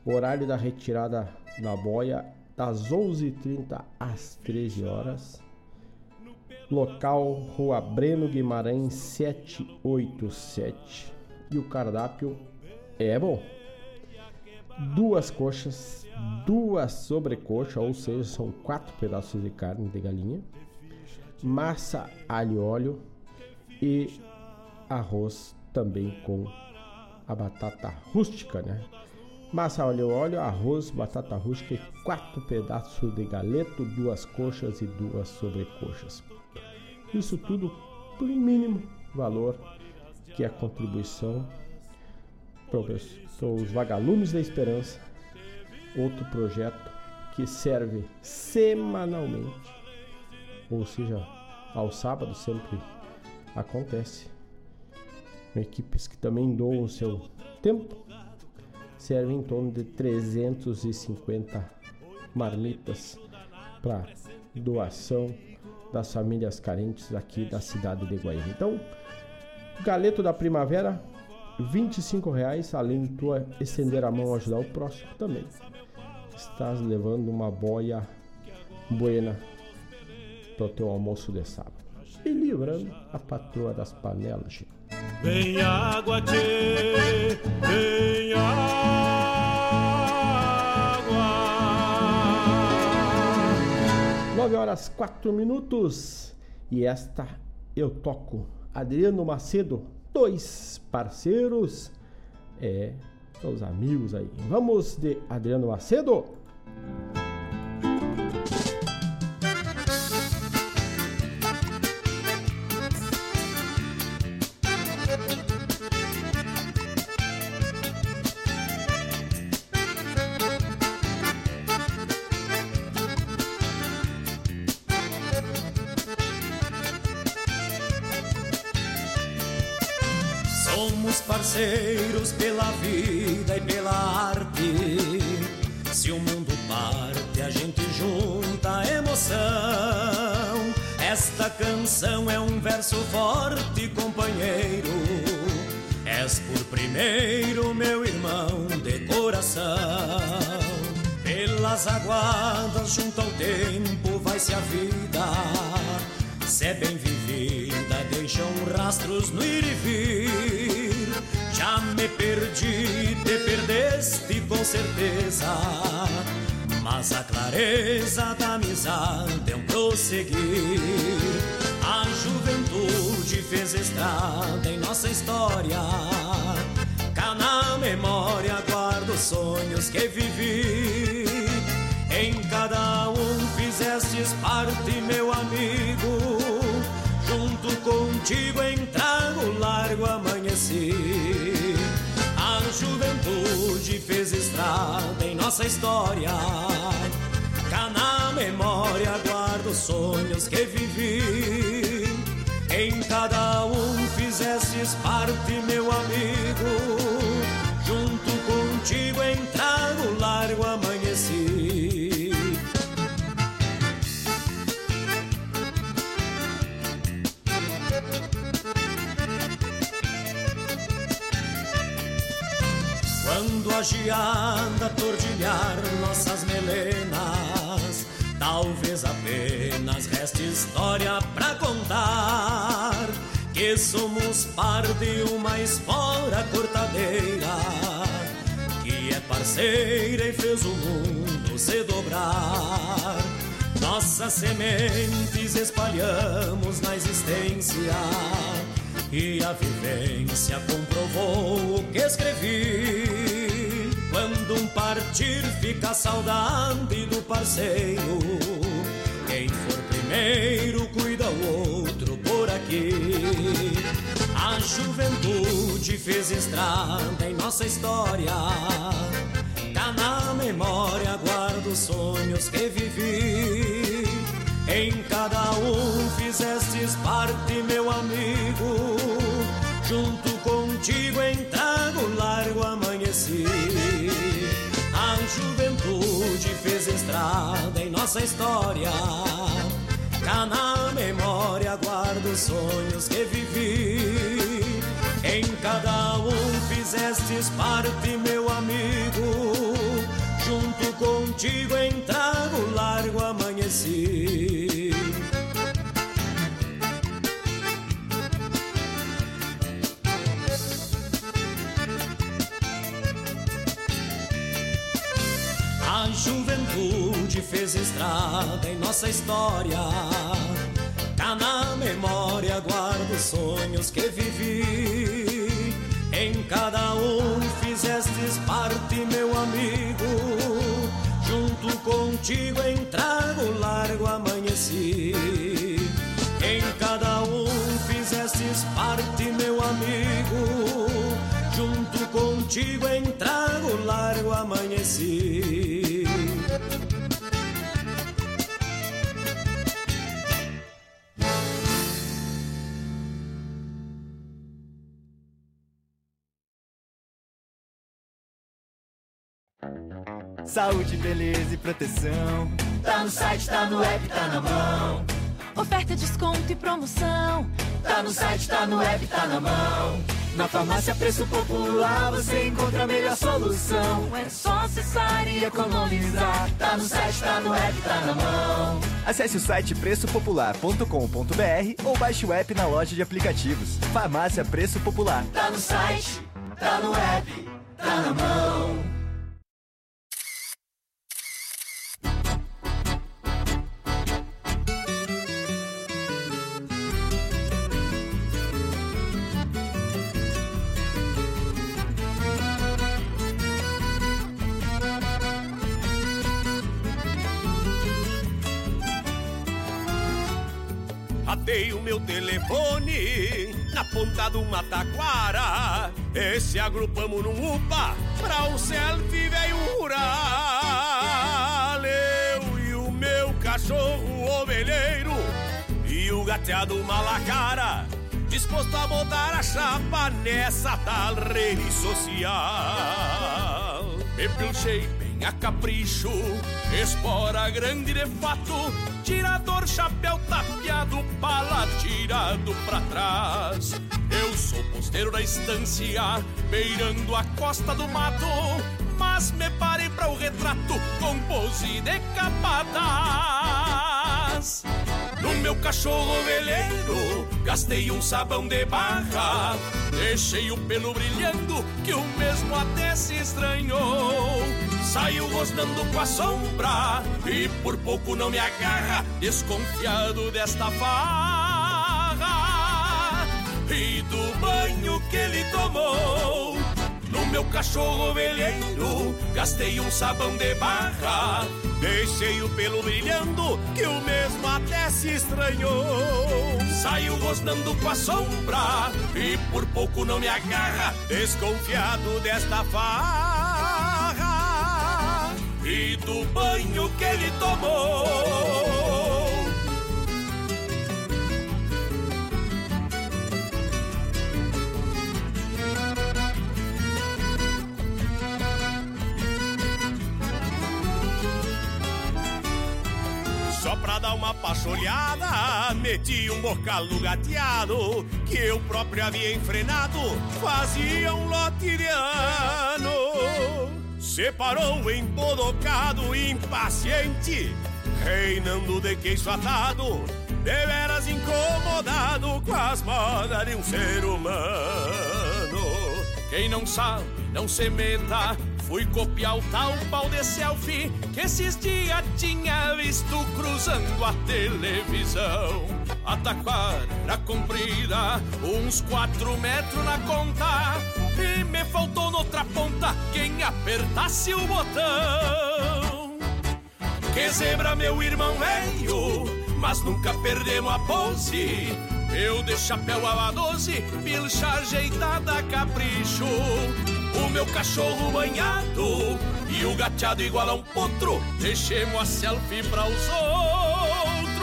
Horário da retirada da boia das 11h30 às 13 horas. Local Rua Breno Guimarães 787. E o cardápio é bom. Duas coxas, duas sobrecoxas, ou seja, são quatro pedaços de carne de galinha, massa alho óleo e arroz também com a batata rústica, né? Massa óleo óleo, arroz, batata rústica e quatro pedaços de galeto, duas coxas e duas sobrecoxas. Isso tudo por um mínimo valor que é a contribuição para os vagalumes da esperança, outro projeto que serve semanalmente, ou seja, ao sábado sempre acontece. Equipes que também doam o seu tempo serve em torno de 350 marmitas para doação das famílias carentes aqui da cidade de Guaíra. Então, galeto da primavera, 25 reais, além de tu estender a mão ajudar o próximo também. Estás levando uma boia buena para o teu almoço de sábado. E livrando a patroa das panelas. Vem água, tchê, vem água. 9 horas 4 minutos e esta eu toco. Adriano Macedo dois parceiros. É, os amigos aí. Vamos de Adriano Macedo. Parceiros pela vida e pela arte. Se o mundo parte, a gente junta emoção. Esta canção é um verso forte, companheiro. És por primeiro, meu irmão de coração. Pelas aguadas, junto ao tempo, vai-se a vida. Se é bem vivida, deixam rastros no ir e vir. Já me perdi, te perdeste com certeza. Mas a clareza da amizade é um prosseguir. A juventude fez estrada em nossa história. Cá na memória guardo os sonhos que vivi. Em cada um fizestes parte, meu amigo. Junto contigo em trago largo amanheci. Juventude fez estrada em nossa história. Cá na memória guardo os sonhos que vivi. Em cada um fizestes parte, meu amigo. Junto contigo em trago largo a tordilhar nossas melenas, talvez apenas reste história pra contar. Que somos par de uma espora cortadeira, que é parceira e fez o mundo se dobrar. Nossas sementes espalhamos na existência e a vivência comprovou o que escrevi. Quando um partir fica saudade do parceiro. Quem for primeiro cuida o outro por aqui. A juventude fez estrada em nossa história. Cá na memória guardo os sonhos que vivi. Em cada um fizestes parte, meu amigo. Junto contigo em em nossa história. Cá na memória guardo os sonhos que vivi. Em cada um fizestes parte, meu amigo. Junto contigo em trago largo amanheci. Juventude fez estrada em nossa história. Cá na memória guardo os sonhos que vivi. Em cada um fizestes parte, meu amigo. Junto contigo em largo amanheci. Em cada um fizestes parte, meu amigo. Junto contigo em largo amanheci. Saúde, beleza e proteção. Tá no site, tá no app, tá na mão. Oferta, desconto e promoção. Tá no site, tá no app, tá na mão. Na farmácia Preço Popular você encontra a melhor solução. É só acessar e economizar. Tá no site, tá no app, tá na mão. Acesse o site preçopopular.com.br ou baixe o app na loja de aplicativos. Farmácia Preço Popular. Tá no site, tá no app, tá na mão. Meu telefone na ponta do Mataquara. Esse agrupamos num UPA pra um selfie velho rural. Eu e o meu cachorro ovelheiro e o gateado malacara. Disposto a botar a chapa nessa tal rede social. Me pilchei a capricho, espora grande de fato, tirador, chapéu tapeado, pala tirado pra trás. Eu sou posteiro da estância, beirando a costa do mato, mas me parei para o retrato com pose de capataz. No meu cachorro veleiro, gastei um sabão de barra. Deixei o pelo brilhando, que o mesmo até se estranhou. Saiu rosnando com a sombra, e por pouco não me agarra, desconfiado desta farra. E do banho que ele tomou. Meu cachorro veleiro, gastei um sabão de barra. Deixei o pelo brilhando, que o mesmo até se estranhou. Saiu rosnando com a sombra, e por pouco não me agarra, desconfiado desta farra. E do banho que ele tomou. Pra dar uma pacholhada, meti um bocal no gateado que eu próprio havia enfrenado, fazia um lote de ano. Separou embodocado, impaciente, reinando de queixo atado, deveras incomodado com as modas de um ser humano. Quem não sabe, não se meta. Fui copiar o tal pau de selfie que esses dias tinha visto cruzando a televisão. A taquara comprida, uns quatro metros na conta. E me faltou noutra ponta quem apertasse o botão. Que zebra, meu irmão velho, mas nunca perdemos a pose. Eu de chapéu a 12, pilcha ajeitada capricho. O meu cachorro banhado e o gateado igual a um potro. Deixemos a selfie para os outros.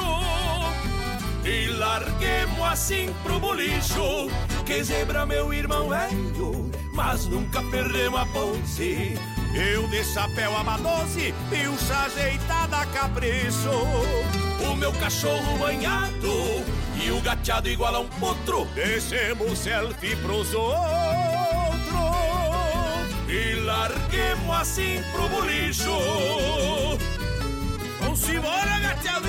E larguemos assim pro bolicho. Que zebra, meu irmão velho, mas nunca perdemos a pose. Eu de chapéu a 12, pilcha ajeitada a capricho. O meu cachorro banhado e o gateado igual a um potro. Deixemos selfie pros outros e larguemos assim pro bolicho. Vamos embora, gateado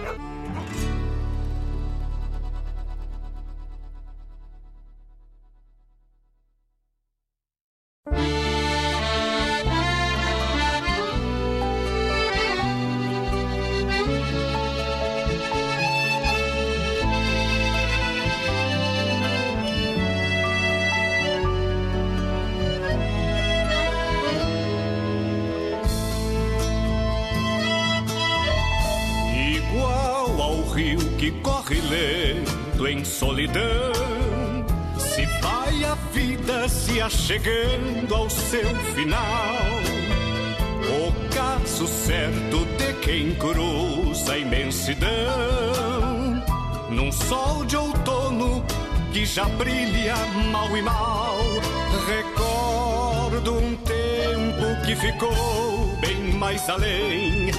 Igual seu final. O caso certo de quem cruza a imensidão, num sol de outono que já brilha mal e mal. Recordo um tempo que ficou bem mais além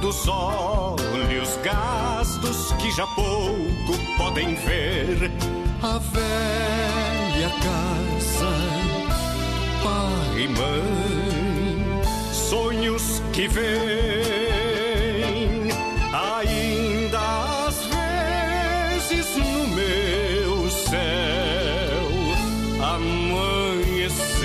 dos olhos gastos que já pouco podem ver. A velha casa, pai e mãe, sonhos que vêm ainda às vezes no meu céu amanhecer.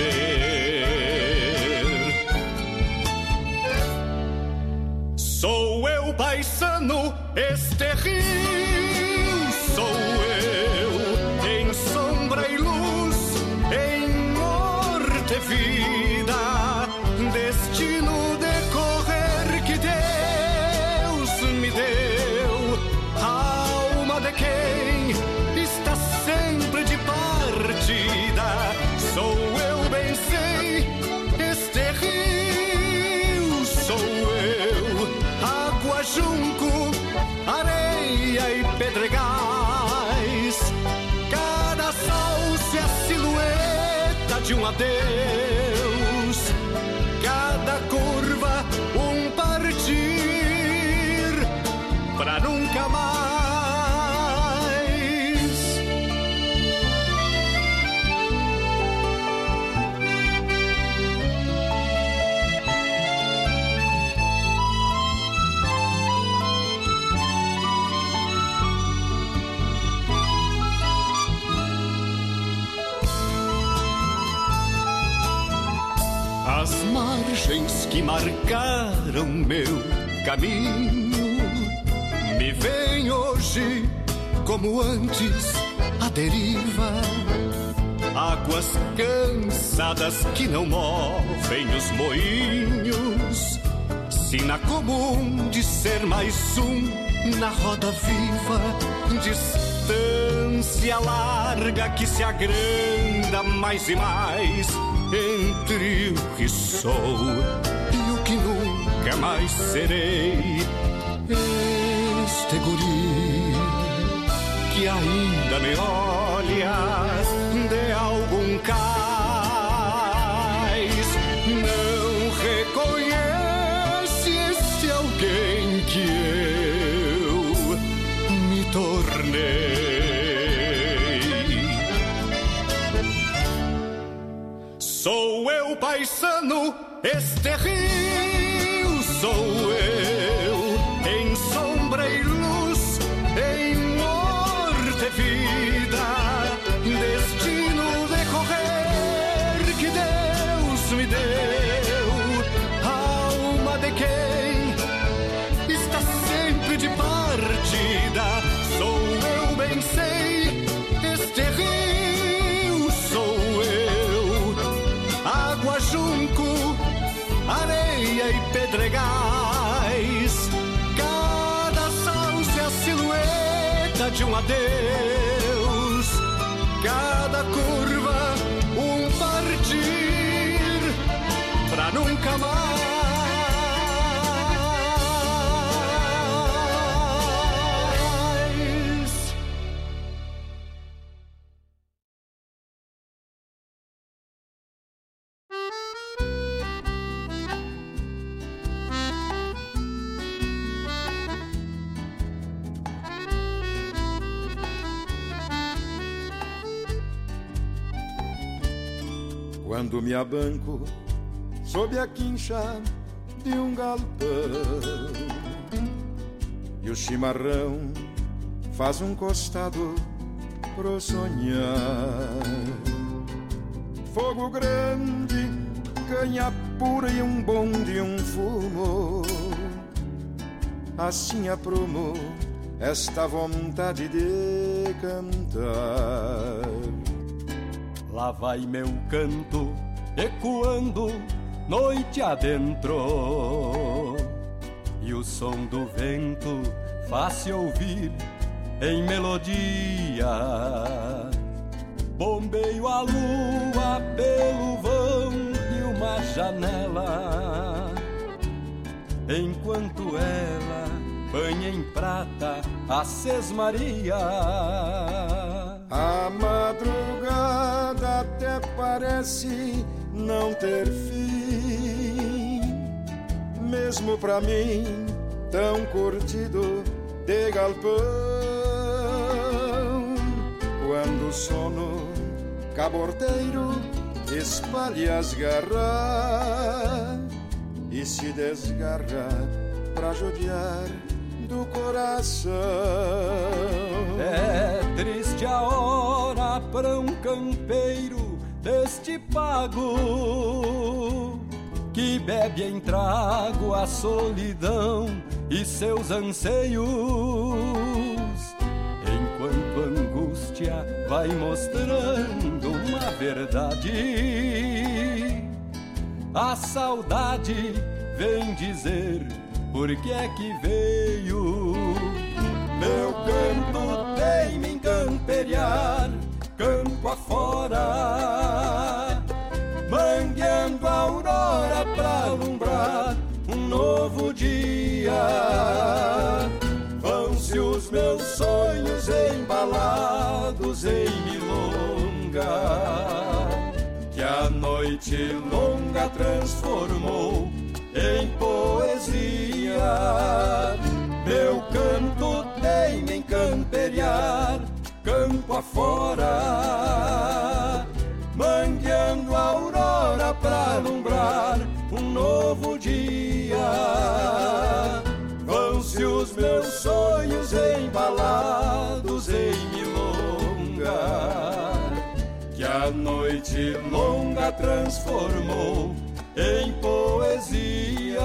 Sou eu, paisano, este rio. Adeus. Marcaram meu caminho me veem hoje como antes a deriva. Águas cansadas que não movem os moinhos. Sina comum de ser mais um na roda viva. Distância larga que se agranda mais e mais entre o que sou nunca mais serei. Este guri que ainda me olha de algum cais não reconhece esse alguém que eu me tornei. Sou eu, paisano, este rio sou me abanco sob a quincha de um galpão e o chimarrão faz um costado pro sonhar. Fogo grande, canha pura e um bom de um fumo. Assim aprumo esta vontade de cantar. Lá vai meu canto ecoando noite adentro. E o som do vento faz-se ouvir em melodia. Bombeio a lua pelo vão de uma janela. Enquanto ela banha em prata a sesmaria. A madrugada até parece não ter fim, mesmo pra mim, tão curtido de galpão. Quando o sono caborteiro espalha as garras e se desgarra pra judiar do coração. É triste a hora para um campeiro deste pago que bebe em trago a solidão e seus anseios, enquanto angústia vai mostrando uma verdade. A saudade vem dizer por que é que veio. Meu canto tem-me encamperiar, campo afora, mangueando a aurora pra alumbrar um novo dia. Vão-se os meus sonhos embalados em milonga, que a noite noite longa transformou em poesia. Meu canto tem em camperiar, campo afora, mangueando a aurora pra alumbrar um novo dia. Vão-se os meus sonhos embalados em milonga que a noite longa transformou em poesia.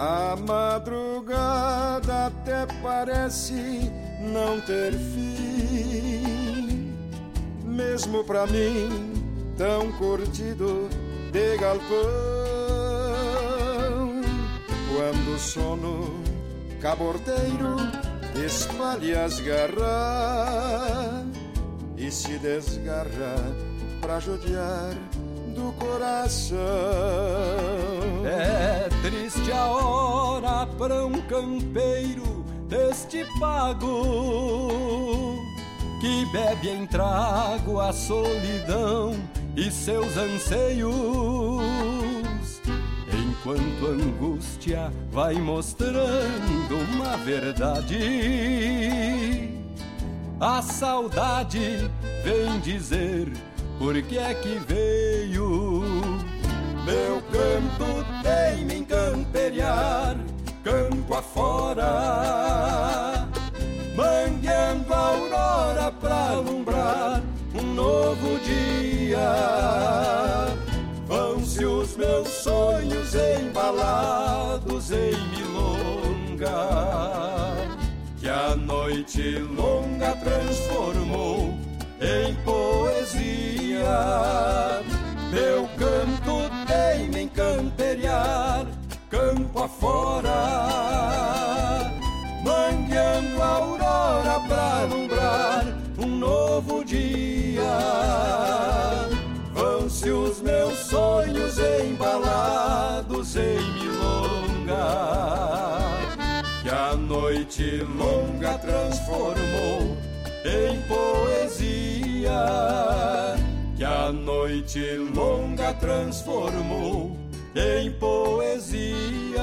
A madrugada até parece não ter fim, mesmo pra mim, tão curtido de galpão. Quando o sono cabordeiro espalha as garras e se desgarra pra judiar do coração. É triste a hora para um campeiro deste pago que bebe em trago a solidão e seus anseios. Enquanto a angústia vai mostrando uma verdade, a saudade vem dizer por que é que veio. Meu canto tem em camperiar, campo afora, mangueando a aurora pra alumbrar um novo dia. Vão-se os meus sonhos embalados em milonga, que a noite longa transformou em poesia. Meu camperiar, campo afora, mangueando a aurora pra alumbrar um novo dia. Vão-se os meus sonhos embalados em milonga, que a noite longa transformou em poesia que a noite longa transformou em poesia.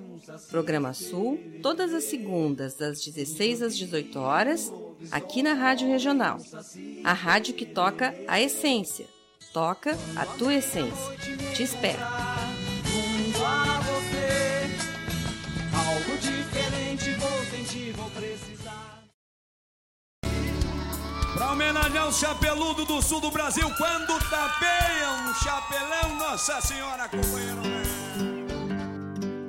Programa Sul, todas as segundas, das 16 às 18 horas, aqui na Rádio Regional. A rádio que toca a essência. Toca a tua essência. Te espero. Pra homenagear o chapeludo do sul do Brasil, quando tapeia um chapelão, Nossa Senhora, companheiro.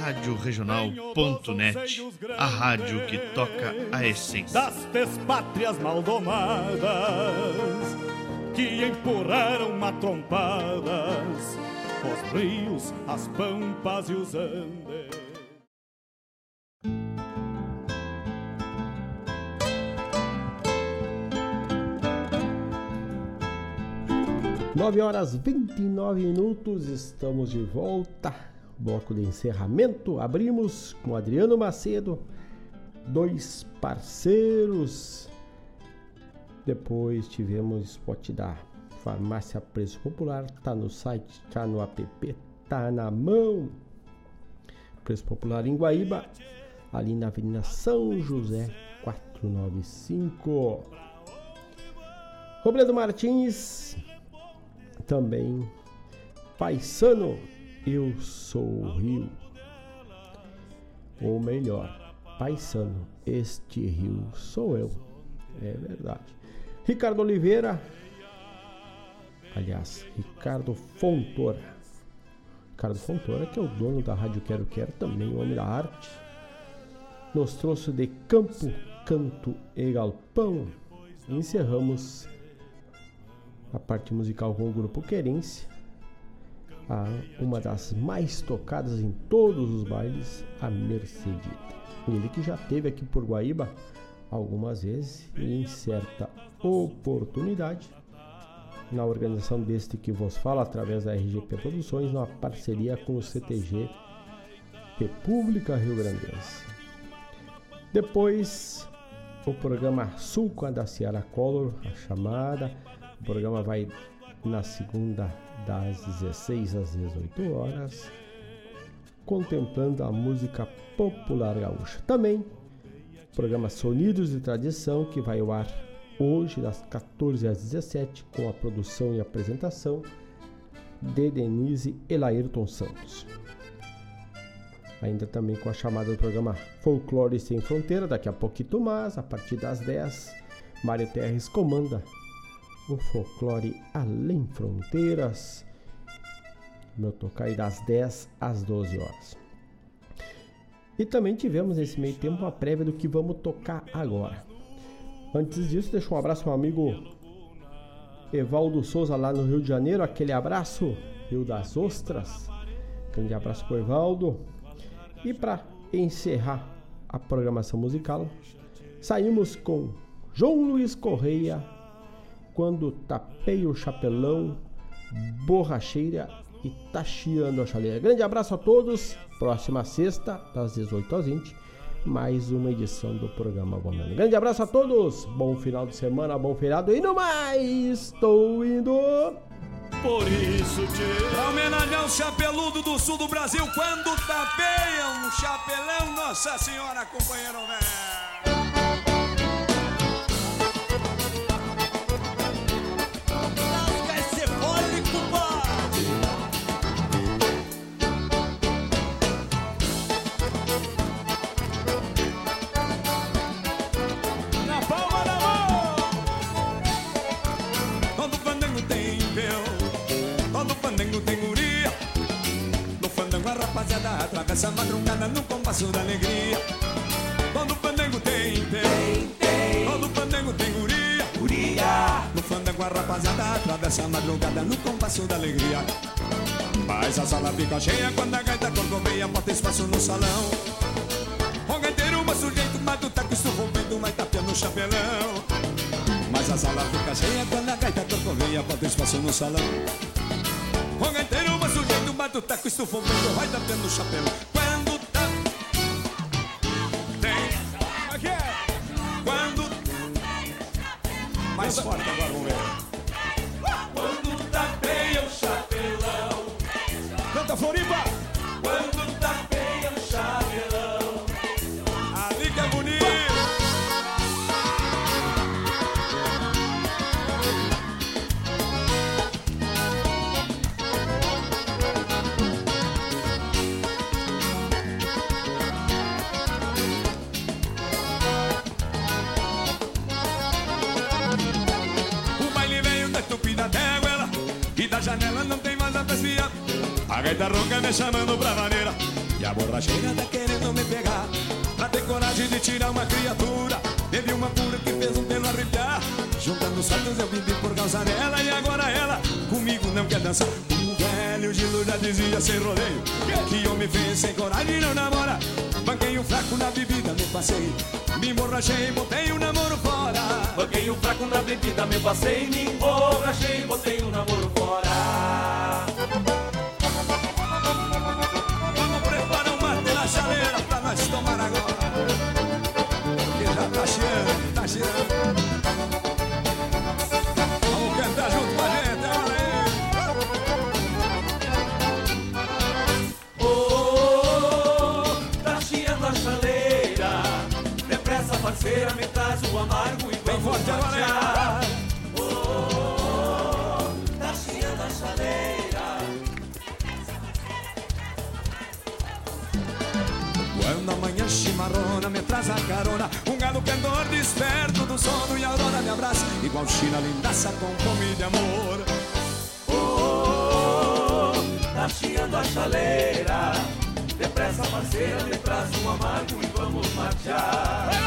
Rádio Regional.net, a rádio que toca a essência. das pátrias maldomadas que empurraram matrompadas os rios, as pampas e os andes. Nove horas 29 minutos, estamos de volta. Bloco de encerramento. Abrimos com Adriano Macedo, dois parceiros. Depois tivemos spot da Farmácia Preço Popular. Tá no site, tá no app, tá na mão. Preço Popular em Guaíba, ali na Avenida São José 495. Robledo Martins, também Paisano, eu sou o Rio. Ou melhor, Paisano, este rio sou eu. É verdade. Ricardo Oliveira, aliás, Ricardo Fontoura. Ricardo Fontoura, que é o dono da Rádio Quero Quero, também o homem da arte. Nos trouxe de Campo, Canto e Galpão. Encerramos a parte musical com o grupo Querência. Uma das mais tocadas em todos os bailes, a Mercedita. Ele que já teve aqui por Guaíba algumas vezes e em certa oportunidade na organização deste que vos fala através da RGP Produções, numa parceria com o CTG República Rio Grandense. Depois, o programa Sulca da Ciara Color, a chamada. O programa vai na segunda das 16 às 18 horas, contemplando a música popular gaúcha. Também, programa Sonidos de Tradição, que vai ao ar hoje das 14 às 17 com a produção e apresentação de Denise Elairton Santos. Ainda também com a chamada do programa Folclore Sem Fronteira, daqui a pouquinho mais, a partir das 10, Mário Terres comanda o Folclore Além Fronteiras. Meu tocar aí das 10 às 12 horas. E também tivemos nesse meio tempo uma prévia do que vamos tocar agora. Antes disso, deixa um abraço ao meu amigo Evaldo Souza lá no Rio de Janeiro. Aquele abraço, Rio das Ostras. Grande abraço pro Evaldo. E para encerrar a programação musical, saímos com João Luiz Correia, quando tapei o chapelão, borracheira e taxiando a chaleira. Grande abraço a todos. Próxima sexta, das 18 às 20 mais uma edição do programa Bombeando. Grande abraço a todos, bom final de semana, bom feriado e no mais, estou indo. Por isso. Pra homenagear o chapeludo do sul do Brasil, quando tapeiam um chapelão, Nossa Senhora, companheiro velho. Rapaziada atravessa a madrugada no compasso da alegria. Todo fandango tem véu, todo fandango tem guria. guria. No fandango a rapaziada atravessa a madrugada no compasso da alegria. Mas a sala fica cheia quando a gaita corcoveia bota espaço no salão. O gaiteiro, mas sujeito, matuta que estufa o vento, vai tapeando o chapelão. Mas a sala fica cheia quando a gaita corcoveia bota espaço no salão. O gaiteiro, mas sujeito, matuta que estufa o vento, vai tapeando o chapelão. Quando tá... Tem... Aqui é... Quando... Mais forte agora, vamos ver. Chamando pra maneira. E a borracheira tá querendo me pegar. Pra ter coragem de tirar uma criatura. Teve uma pura que fez um pelo arrepiar. Juntando os fatos eu vivi por causa dela. E agora ela comigo não quer dançar. O velho Gilo já dizia sem rodeio. Que homem fez sem coragem não namora? Banquei um fraco na bebida, me passei. Me emborrachei, botei o namoro fora. Banquei um fraco na bebida, me passei, me emborrachei, botei o namoro Parceira, me traz o amargo e vamos forte agora, matear. Oh, tá chiando a chaleira. Quando amanhã chimarrona me traz a carona Um galo cantor desperto do sono E a aurora me abraça Igual China lindaça com fome de amor Oh, tá chiando a chaleira. Depressa, parceira, me traz um amargo e vamos matear.